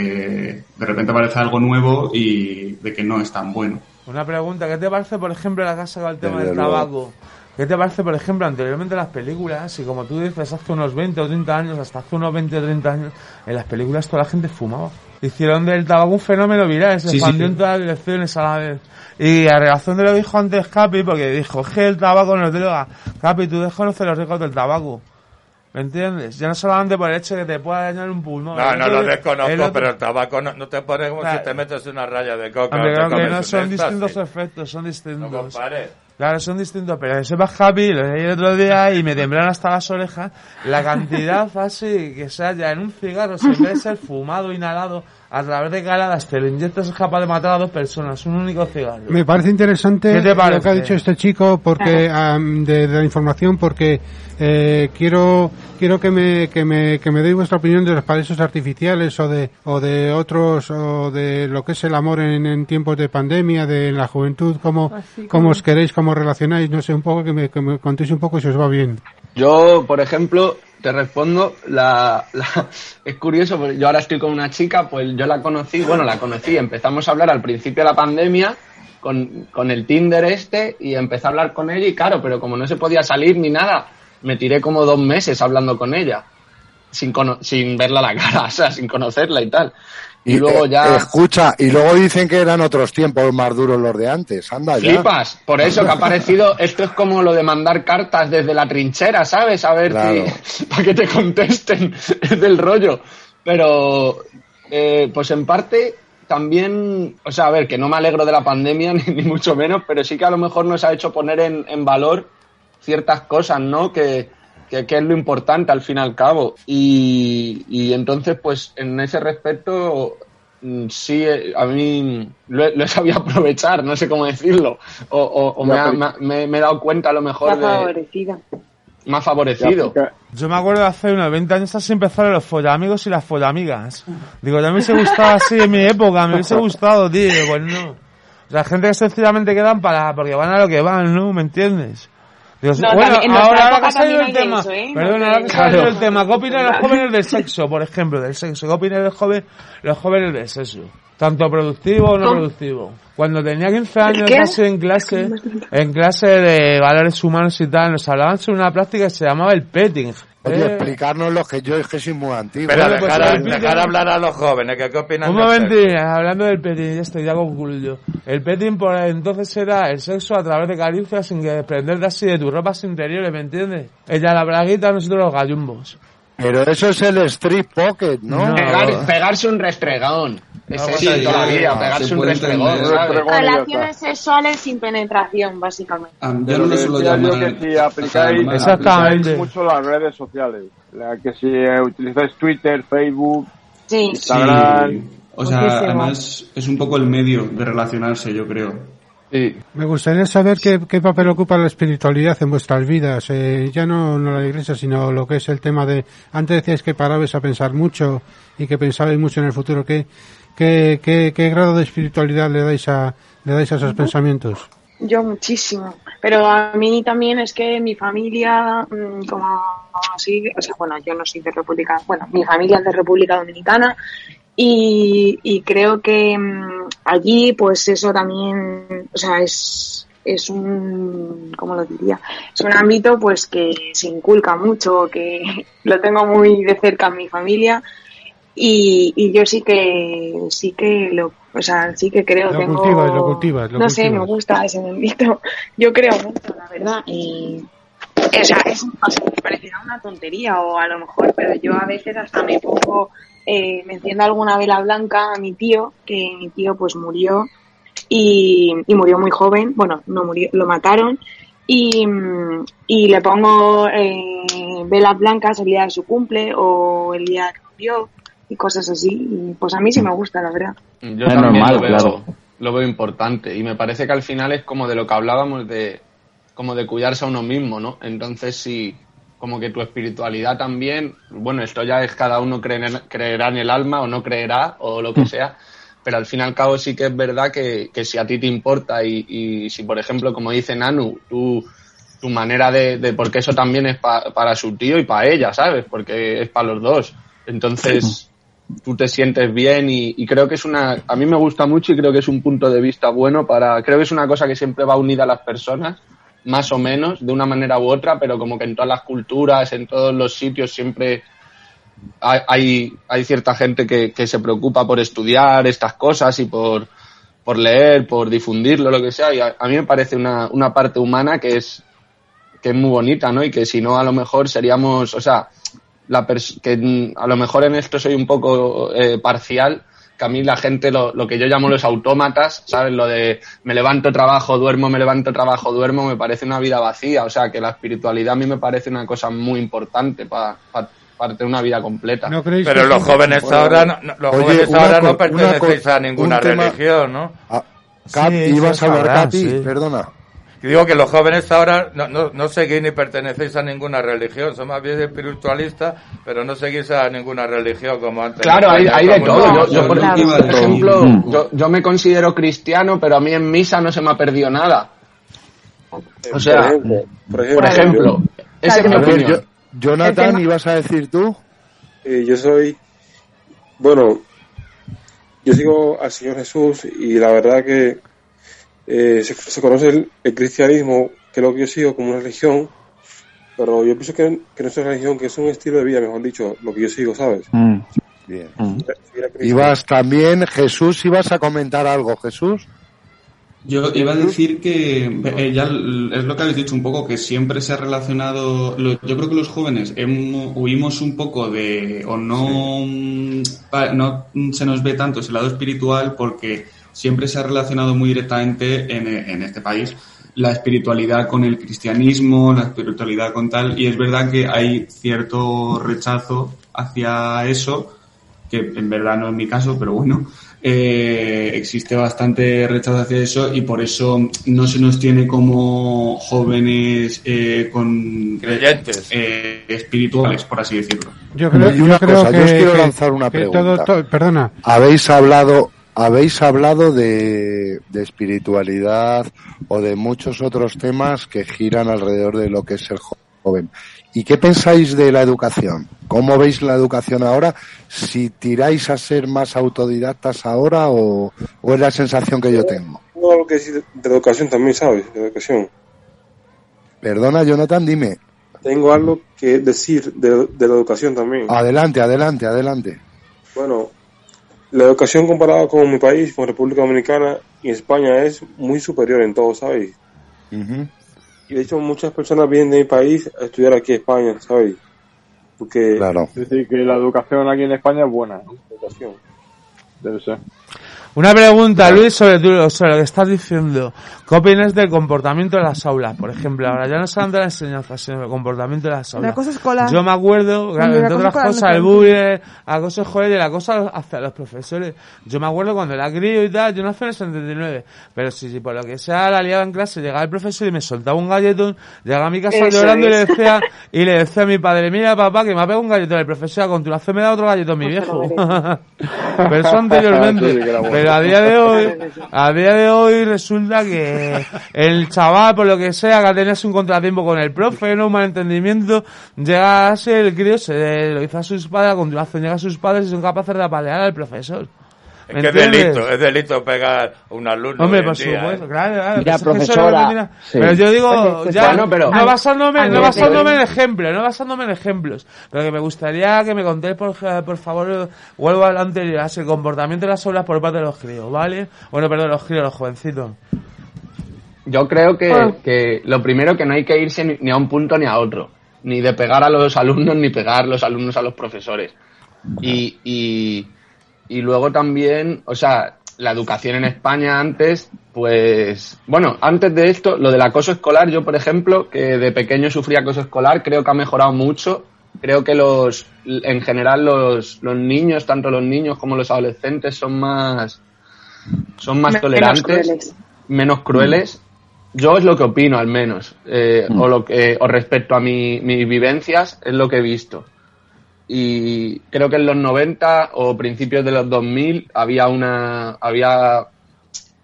de repente aparece algo nuevo y de que no es tan bueno. Una pregunta, ¿qué te parece, por ejemplo, la casa con el tema Desde del luego. tabaco? ¿Qué te parece, por ejemplo, anteriormente las películas? Y como tú dices, hace unos 20 o 30 años, hasta hace unos 20 o 30 años, en las películas toda la gente fumaba. Hicieron del tabaco un fenómeno viral, se Sí, sí. expandió en todas las direcciones a la vez. Y a relación de lo que dijo antes Capi, porque dijo, que el tabaco no es droga. Capi, tú desconoces los riesgos del tabaco. ¿Me entiendes? Ya no solamente por el hecho de que te pueda dañar un pulmón. No, no lo desconozco, pero el tabaco no, no te pone como si te metes una raya de coca. Hombre, o te claro que no son distintos efectos, son distintos. No compares. Claro, son distintos, pero que sepas happy, lo leí el otro día y me temblaron hasta las orejas, la cantidad así que se haya en un cigarro, si en vez de ser fumado, inhalado, a través de caladas, te lo inyectas es capaz de matar a dos personas, un único cigarro. Me parece interesante ¿Qué te lo que ha dicho este chico porque am, de, de la información porque eh, quiero quiero que me que me que me deis vuestra opinión de los paraísos artificiales o de o de otros o de lo que es el amor en, en tiempos de pandemia de la juventud cómo Así cómo como- os queréis cómo relacionáis no sé un poco que me, que me contéis un poco si os va bien. Yo, por ejemplo, te respondo, la, la- es curioso, porque yo ahora estoy con una chica, pues yo la conocí, bueno, la conocí, empezamos a hablar al principio de la pandemia con, con el Tinder este y empecé a hablar con ella y claro, pero como no se podía salir ni nada, me tiré como dos meses hablando con ella, sin, cono- sin verla a la cara, o sea, sin conocerla y tal. Y, luego eh, ya... Escucha, y luego dicen que eran otros tiempos más duros los de antes. Anda ya. Flipas, por eso que ha aparecido, esto es como lo de mandar cartas desde la trinchera, ¿sabes? A ver Claro. si, para que te contesten, es del rollo. Pero, eh, pues en parte también, o sea, a ver, que no me alegro de la pandemia, ni, ni mucho menos, pero sí que a lo mejor nos ha hecho poner en, en valor ciertas cosas, ¿no? Que, que, que es lo importante al fin y al cabo. Y, y entonces, pues en ese respecto, mm, sí, eh, a mí lo, he- lo he sabido aprovechar, no sé cómo decirlo. O, o- o me, ha- me me- he dado cuenta a lo mejor Está de... favorecida. Más favorecido. Yo me acuerdo de hace unos 20 años así empezaron los follamigos y las follamigas. Digo, ya me hubiese gustado así en mi época, me hubiese gustado, tío. Pues no. O sea, gente que sencillamente quedan para, porque van a lo que van, ¿no? ¿Me entiendes? No, bueno, también- ahora, que ha salido el tema, eso, ¿eh? perdón, ahora que salido el tema, ¿qué opinan los jóvenes del sexo, por ejemplo, del sexo? ¿Qué opinan los jóvenes, los jóvenes del sexo? Tanto productivo o no ¿Cómo? productivo. Cuando tenía 15 años casi en clase, en clase de valores humanos y tal, nos hablaban sobre una práctica que se llamaba el petting. Oye, Eh, explicarnos lo que yo es que soy muy antiguo. Pero Bueno, pues dejar, el vídeo- dejar hablar a los jóvenes, que qué opinan Un momentín, hablando del petting, ya estoy, ya concluyo. El petting por entonces era el sexo a través de caricias sin que desprenderte así de tus ropas interiores, ¿me entiendes? Ella la braguita, nosotros los gallumbos. Pero eso es el street pocket, ¿no? No. Pegar- pegarse un restregón. Es eso de toda la sí, vida, se pegarse un restregón. Relaciones sexuales sin penetración, básicamente. Ah, De lo que decía yo que si aplicáis, mucho las redes sociales, la que si utilizáis Twitter, Facebook, Sí. Instagram, Sí. O sea, Muchísimo. además es un poco el medio de relacionarse, yo creo. Me gustaría saber qué, qué papel ocupa la espiritualidad en vuestras vidas. Eh, ya no, no la iglesia, sino lo que es el tema de... Antes decíais que parabais a pensar mucho y que pensabais mucho en el futuro. ¿Qué, qué, qué, qué grado de espiritualidad le dais a, le dais a esos pensamientos? Yo muchísimo. Pero a mí también es que mi familia, mm, como así, o sea, bueno, yo no soy de República, bueno, mi familia es de República Dominicana y, y creo que mm, allí, pues eso también, o sea, es, es un, ¿cómo lo diría? Es un ámbito pues que se inculca mucho, que lo tengo muy de cerca en mi familia y, y yo sí que, sí que lo, o sea, sí que creo, Lo tengo, cultivas, lo cultivas, lo no sé, me gusta ese ámbito, yo creo mucho, la verdad, y, o sea, es, o sea, me parecerá una tontería o a lo mejor, pero yo a veces hasta me pongo, eh, me enciendo alguna vela blanca a mi tío, que mi tío pues murió y, y murió muy joven, bueno, no murió, lo mataron y, y le pongo eh, velas blancas el día de su cumple o el día que murió y cosas así, y pues a mí sí me gusta, la verdad. Yo Es también normal, lo, veo, claro. lo veo importante y me parece que al final es como de lo que hablábamos de como de cuidarse a uno mismo, ¿no? Entonces sí, como que tu espiritualidad también, bueno, esto ya es cada uno creer- creerá en el alma o no creerá o lo que sea, pero al fin y al cabo sí que es verdad que, que si a ti te importa y, y si por ejemplo, como dice Nanu, tú tu manera de, de porque eso también es pa- para su tío y para ella, ¿sabes? Porque es para los dos. Entonces, tú te sientes bien y, y creo que es una, a mí me gusta mucho y creo que es un punto de vista bueno para, creo que es una cosa que siempre va unida a las personas, más o menos, de una manera u otra, pero como que en todas las culturas, en todos los sitios siempre hay, hay, cierta gente que, que se preocupa por estudiar estas cosas y por, por leer, por difundirlo, lo que sea, y a, a mí me parece una, una parte humana que es, que es muy bonita, ¿no? Y que si no, a lo mejor seríamos, o sea, la que mm, a lo mejor en esto soy un poco eh, parcial, que a mí la gente, lo, lo que yo llamo los autómatas, ¿sabes? Lo de me levanto, trabajo, duermo, me levanto, trabajo, duermo, me parece una vida vacía. O sea, que la espiritualidad a mí me parece una cosa muy importante para parte de una vida completa. ¿No creéis Pero los jóvenes ahora, no, no- los Oye, jóvenes ahora no pertenecéis a ninguna tema- religión, ¿no? Ah, Cap, Sí, ibas eso a hablar, Capi, sí. perdona. Digo que los jóvenes ahora no, no, no seguís ni pertenecéis a ninguna religión, son más bien espiritualistas, pero no seguís a ninguna religión como antes. Claro, hay, hay de todo. Yo, yo, por, Claro. ejemplo, Mm. yo, yo me considero cristiano, pero a mí en misa no se me ha perdido nada. O sea, por ejemplo, por ejemplo, por ejemplo, esa es mi A ver, opinión. yo- Jonathan, ¿ibas a decir tú? Eh, yo soy, bueno, yo sigo al Señor Jesús y la verdad que eh, se, se conoce el, el cristianismo, que es lo que yo sigo como una religión, pero yo pienso que, que no es una religión, que es un estilo de vida, mejor dicho, lo que yo sigo, ¿sabes? Bien. Seguir a Cristo. Ibas también, Jesús, ibas a comentar algo, Jesús. Yo iba a decir que eh, ya es lo que habéis dicho un poco, que siempre se ha relacionado. lo- yo creo que los jóvenes hemo- huimos un poco de. o no, mm, pa- no mm, se nos ve tanto ese lado espiritual porque siempre se ha relacionado muy directamente en, en este país la espiritualidad con el cristianismo, la espiritualidad con tal, y es verdad que hay cierto rechazo hacia eso, que en verdad no es mi caso, pero bueno, eh, existe bastante rechazo hacia eso y por eso no se nos tiene como jóvenes eh, con Creyentes. eh, espirituales, por así decirlo. Yo creo, yo una creo cosa, que, yo os quiero que- lanzar una pregunta. todo- todo- perdona, Habéis hablado, habéis hablado de, de espiritualidad o de muchos otros temas que giran alrededor de lo que es el joven. ¿Y qué pensáis de la educación? ¿Cómo veis la educación ahora? Si tiráis a ser más autodidactas ahora o, o es la sensación que yo tengo. Tengo algo que decir de la educación también, ¿sabes? De la educación. Perdona, Jonathan, dime. Tengo algo que decir de, de la educación también. Adelante, adelante, adelante. Bueno, la educación comparada con mi país, con República Dominicana y España es muy superior en todo, ¿sabes? Y de hecho muchas personas vienen de mi país a estudiar aquí en España, ¿sabes? Porque Claro. Es decir, que la educación aquí en España es buena. ¿no? Educación. Debe ser. Una pregunta, Luis, sobre, tú- sobre lo que estás diciendo. ¿Qué opinas del comportamiento de las aulas? Por ejemplo, ahora ya no se habla de la enseñanza, sino del comportamiento de las aulas. acoso escolar. Yo me acuerdo, claro, entre otras cosas, el bullying, acoso escolar y el acoso hacia los profesores. Yo me acuerdo cuando era crío y tal, yo nací en el 79, pero si, si por lo que sea la liaba en clase, llegaba el profesor y me soltaba un galletón, llegaba a mi casa Eso llorando y le decía, y le decía a mi padre, mira papá, que me ha pegado un galletón el profesor, a continuación me da otro galletón mi Pues viejo. pero eso anteriormente. Pero a día de hoy, a día de hoy resulta que el chaval, por lo que sea, que ha tenido un contratiempo con el profe, no un malentendimiento, llega a ser el crío, se lo dice a sus padres, a continuación llega a sus padres y son capaces de apalear al profesor. Es ¿Me que es delito, es delito pegar a un alumno. Hombre, por supuesto, ¿eh? claro, claro. Mira, pues es profesora, que sí. Pero yo digo, pues ya, bueno, pero- no basándome, no basándome en ejemplos, no basándome en ejemplos. Pero que me gustaría que me contéis, por, por favor, vuelvo al anterior, el comportamiento de las aulas por parte de los críos, ¿vale? Bueno, perdón, los críos, los jovencitos. Yo creo que, Ah. que lo primero que no hay que irse ni, ni a un punto ni a otro, ni de pegar a los alumnos ni pegar los alumnos a los profesores. Y, y, y luego también, o sea, la educación en España antes, pues, bueno, antes de esto, lo del acoso escolar, yo por ejemplo, que de pequeño sufrí acoso escolar, creo que ha mejorado mucho. Creo que los, en general los, los niños, tanto los niños como los adolescentes, son más, son más Menos tolerantes crueles. menos crueles. Yo es lo que opino, al menos. eh, Mm. o, lo que, o respecto a mi, mis vivencias, es lo que he visto. Y creo que en los 90 o principios de los 2000 había una. Había.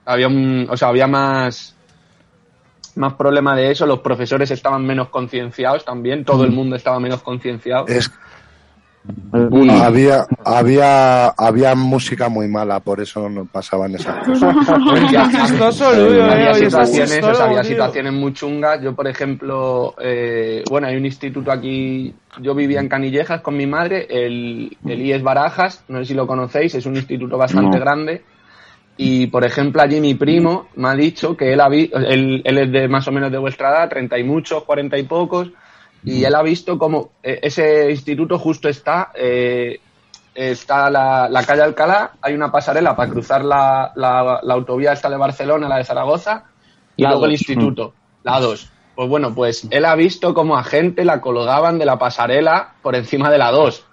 Había un. O sea, había más. Más problema de eso. Los profesores estaban menos concienciados también. Todo el mundo estaba menos concienciado. Es había había había música muy mala, por eso no pasaban esas cosas. chistoso, Luis, había situaciones, o sea, chistoso, había situaciones muy chungas. Yo, por ejemplo, eh, bueno, hay un instituto aquí. Yo vivía en Canillejas con mi madre, el, el IES Barajas, no sé si lo conocéis, es un instituto bastante No. grande. Y, por ejemplo, allí mi primo me ha dicho que él, ha vi- él, él es de más o menos de vuestra edad, treinta y muchos, cuarenta y pocos, y él ha visto como eh, ese instituto justo está, eh, está la, la calle Alcalá, hay una pasarela para cruzar la, la, la autovía esta de Barcelona, la de Zaragoza, y La luego el instituto, la 2. Pues bueno, pues él ha visto como a gente la colgaban de la pasarela por encima de la 2.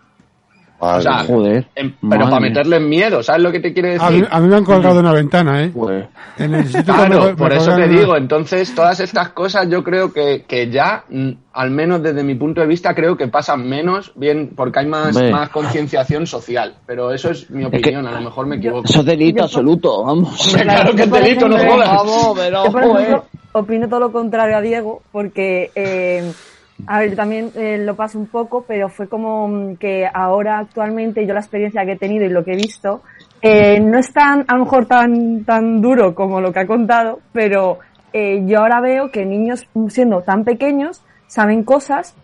O sea, Joder. en- pero para madre. meterle en miedo, ¿sabes lo que te quiere A mí, decir? a mí me han colgado una ventana, ¿eh? Pues, En el instituto Claro, me- me por eso te una- digo, entonces todas estas cosas yo creo que, que ya, mm, al menos desde mi punto de vista, creo que pasan menos, bien, porque hay más, Hombre. más concienciación social. Pero eso es mi Es que- opinión, a lo mejor me equivoco. Eso es delito absoluto, vamos. claro que es delito, no jodas. Vamos, pero Yo, por joder. ejemplo, opino todo lo contrario a Diego, porque, eh, a ver, yo también eh, lo paso un poco, pero fue como mm, que ahora actualmente yo la experiencia que he tenido y lo que he visto, eh, no es tan, a lo mejor tan, tan duro como lo que ha contado, pero eh, yo ahora veo que niños siendo tan pequeños saben cosas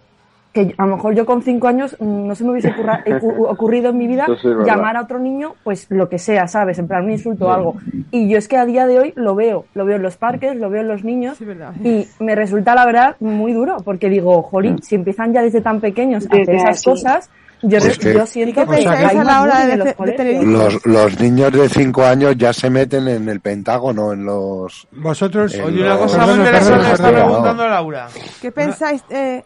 que a lo mejor yo con cinco años mm, no se me hubiese ocurra- ocurrido en mi vida sí llamar a otro niño, pues lo que sea, ¿sabes? En plan un insulto o algo. Y yo es que a día de hoy lo veo, lo veo en los parques, lo veo en los niños y me resulta la verdad muy duro porque digo, jolín, si empiezan ya desde tan pequeños a hacer esas cosas, yo, Es que- yo siento ¿Y qué que pensáis hay a la hora de en los de. Los, los niños de 5 años ya se meten en el Pentágono, en los... Vosotros. en Oye, una cosa muy interesante que está preguntando Laura. ¿Qué pensáis? Eh,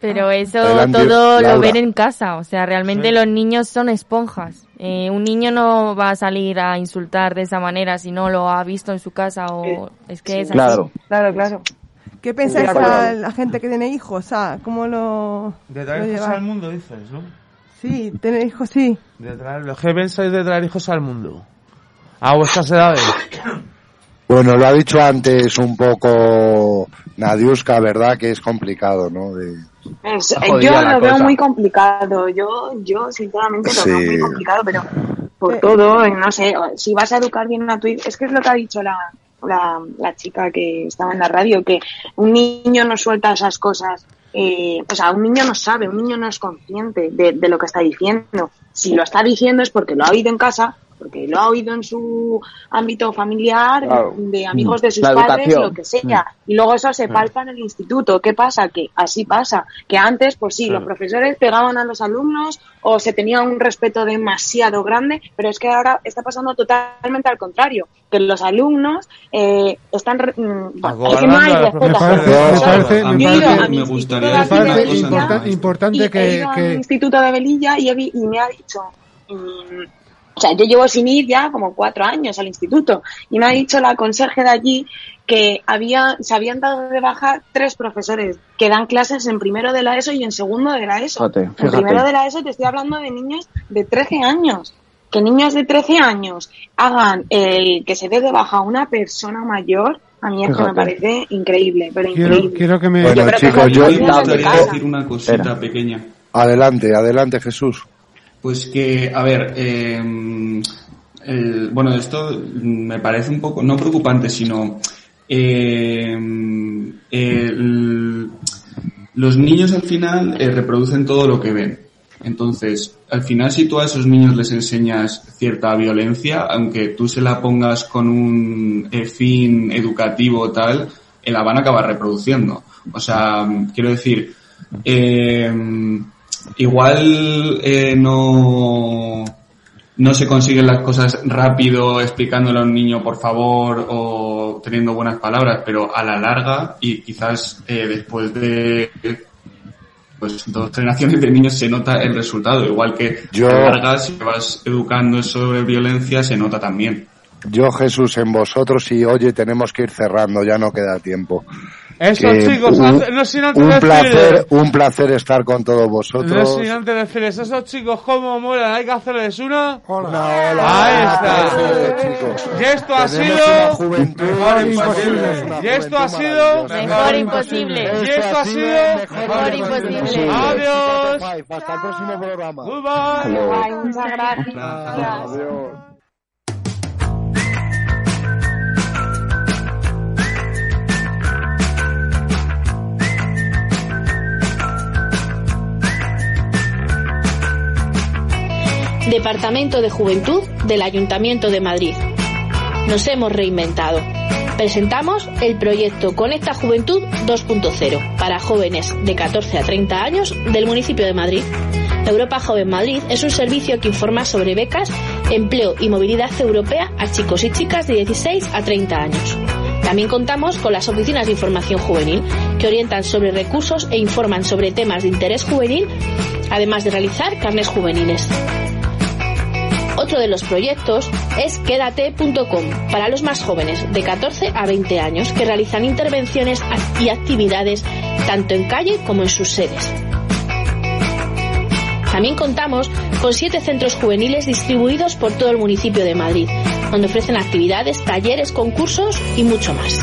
Pero eso Adelante, todo Laura. lo ven en casa, o sea, realmente Sí. los niños son esponjas. Eh, un niño no va a salir a insultar de esa manera si no lo ha visto en su casa o es que es así. Claro. Claro, claro. ¿Qué pensáis a la gente que tiene hijos? O sea, ¿cómo lo, De lo traer hijos al mundo, dices, ¿no? Sí, tener hijos, sí. De traer, ¿Qué pensáis de traer hijos al mundo? A vuestras edades. Bueno, lo ha dicho antes un poco Nadiuska, ¿verdad? Que es complicado, ¿no? De... Es- eh, yo lo veo cosa. muy complicado. Yo, yo sinceramente lo veo muy complicado, pero por todo, eh, no sé, si vas a educar bien a tu hijo, es que es lo que ha dicho la, la, la chica que estaba en la radio, que un niño no suelta esas cosas. Eh, o sea, un niño no sabe, un niño no es consciente de, de lo que está diciendo. Si lo está diciendo es porque lo ha oído en casa, porque lo ha oído en su ámbito familiar, Claro. de amigos de sus La padres, educación. lo que sea. Y luego eso se Mm. palpa en el instituto. ¿Qué pasa? Que así pasa. Que antes, pues sí, los Mm. profesores pegaban a los alumnos o se tenía un respeto demasiado grande, pero es que ahora está pasando totalmente al contrario. Que los alumnos eh, están... mm, es que no hay respeto. Me parece- me he ido parece- me gustaría Me parece importante he que, ido al que- instituto de Velilla y, he vi- y me ha dicho... mm, o sea, yo llevo sin ir ya como cuatro años al instituto y me ha dicho la conserje de allí que había, se habían dado de baja tres profesores que dan clases en primero de la ESO y en segundo de la ESO. Fíjate, En fíjate. primero de la ESO te estoy hablando de niños de 13 años. Que niños de 13 años hagan el que se dé de baja a una persona mayor, a mí es que me parece increíble, pero Quiero, increíble. quiero que me... Bueno, que chicos, yo... Casa. decir una cosita Espera. pequeña. Adelante, adelante, Jesús. Pues que, a ver, eh, el- bueno, esto me parece un poco, no preocupante, sino eh, el- los niños al final eh, reproducen todo lo que ven. Entonces, al final si tú a esos niños les enseñas cierta violencia, aunque tú se la pongas con un eh, fin educativo tal, eh, la van a acabar reproduciendo. O sea, quiero decir, eh, igual eh, no, no se consiguen las cosas rápido explicándole a un niño por favor o teniendo buenas palabras, pero a la larga y quizás eh, después de pues dos generaciones de niños se nota el resultado, igual que Yo- a la larga si vas educando sobre violencia se nota también. Yo, Jesús, en vosotros y oye, tenemos que ir cerrando, ya no queda tiempo. Eso, Que chicos, un, no sin antes un decir- placer, un placer estar con todos No vosotros. sin antes decirles, esos chicos cómo molan, hay que hacerles una. Hola. Ahí está. chicos. Y esto ha sido una mejor imposible. Y esto ha sido Mejor imposible. Y esto ha sido Mejor imposible. Adiós. Hasta el próximo programa. Goodbye. Ay, muchas gracias. Adiós. Departamento de Juventud del Ayuntamiento de Madrid. Nos hemos reinventado. Presentamos el proyecto Conecta Juventud 2.0 para jóvenes de 14 a 30 años del municipio de Madrid. Europa Joven Madrid es un servicio que informa sobre becas, empleo y movilidad europea a chicos y chicas de 16 a 30 años. También contamos con las oficinas de información juvenil, que orientan sobre recursos e informan sobre temas de interés juvenil, además de realizar carnes juveniles. Otro de los proyectos es quédate.com para los más jóvenes de 14 a 20 años que realizan intervenciones y actividades tanto en calle como en sus sedes. También contamos con siete centros juveniles distribuidos por todo el municipio de Madrid, donde ofrecen actividades, talleres, concursos y mucho más.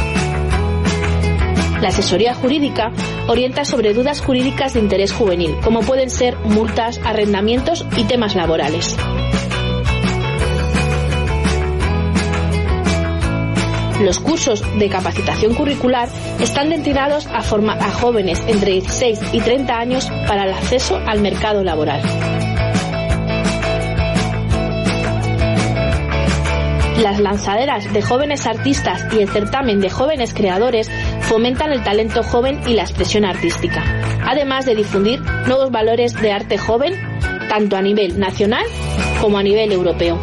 La asesoría jurídica orienta sobre dudas jurídicas de interés juvenil, como pueden ser multas, arrendamientos y temas laborales. Los cursos de capacitación curricular están destinados a, forma- a jóvenes entre 16 y 30 años para el acceso al mercado laboral. Las lanzaderas de jóvenes artistas y el certamen de jóvenes creadores fomentan el talento joven y la expresión artística, además de difundir nuevos valores de arte joven, tanto a nivel nacional como a nivel europeo.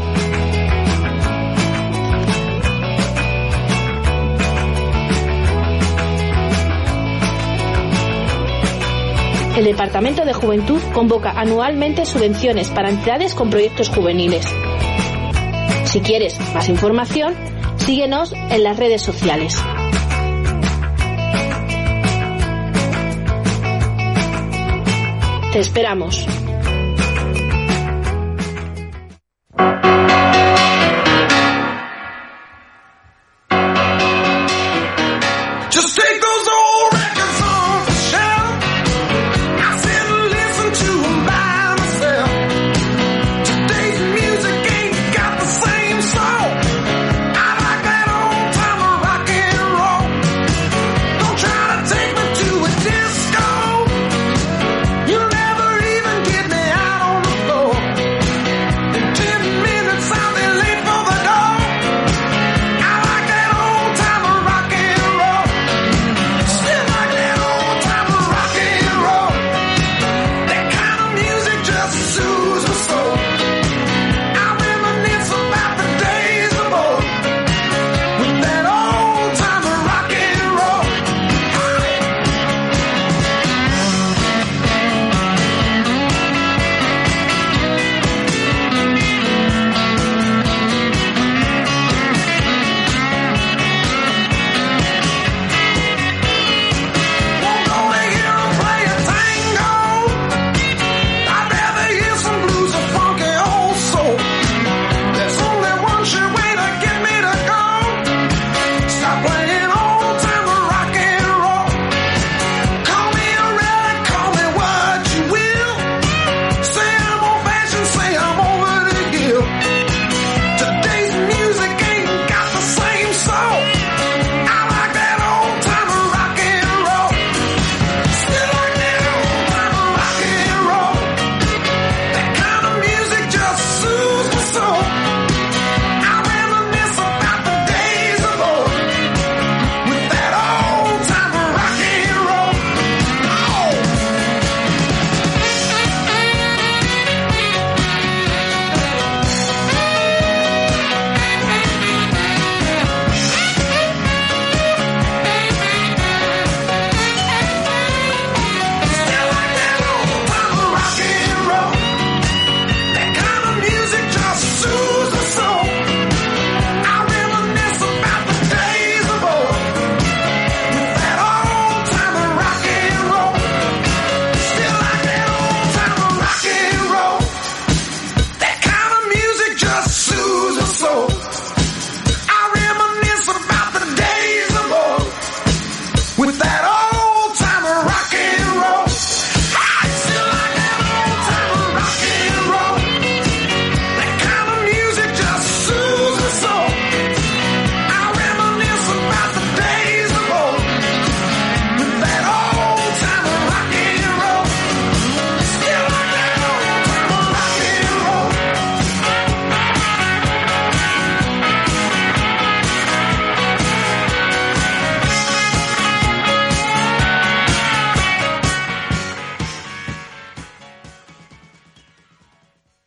El Departamento de Juventud convoca anualmente subvenciones para entidades con proyectos juveniles. Si quieres más información, síguenos en las redes sociales. Te esperamos.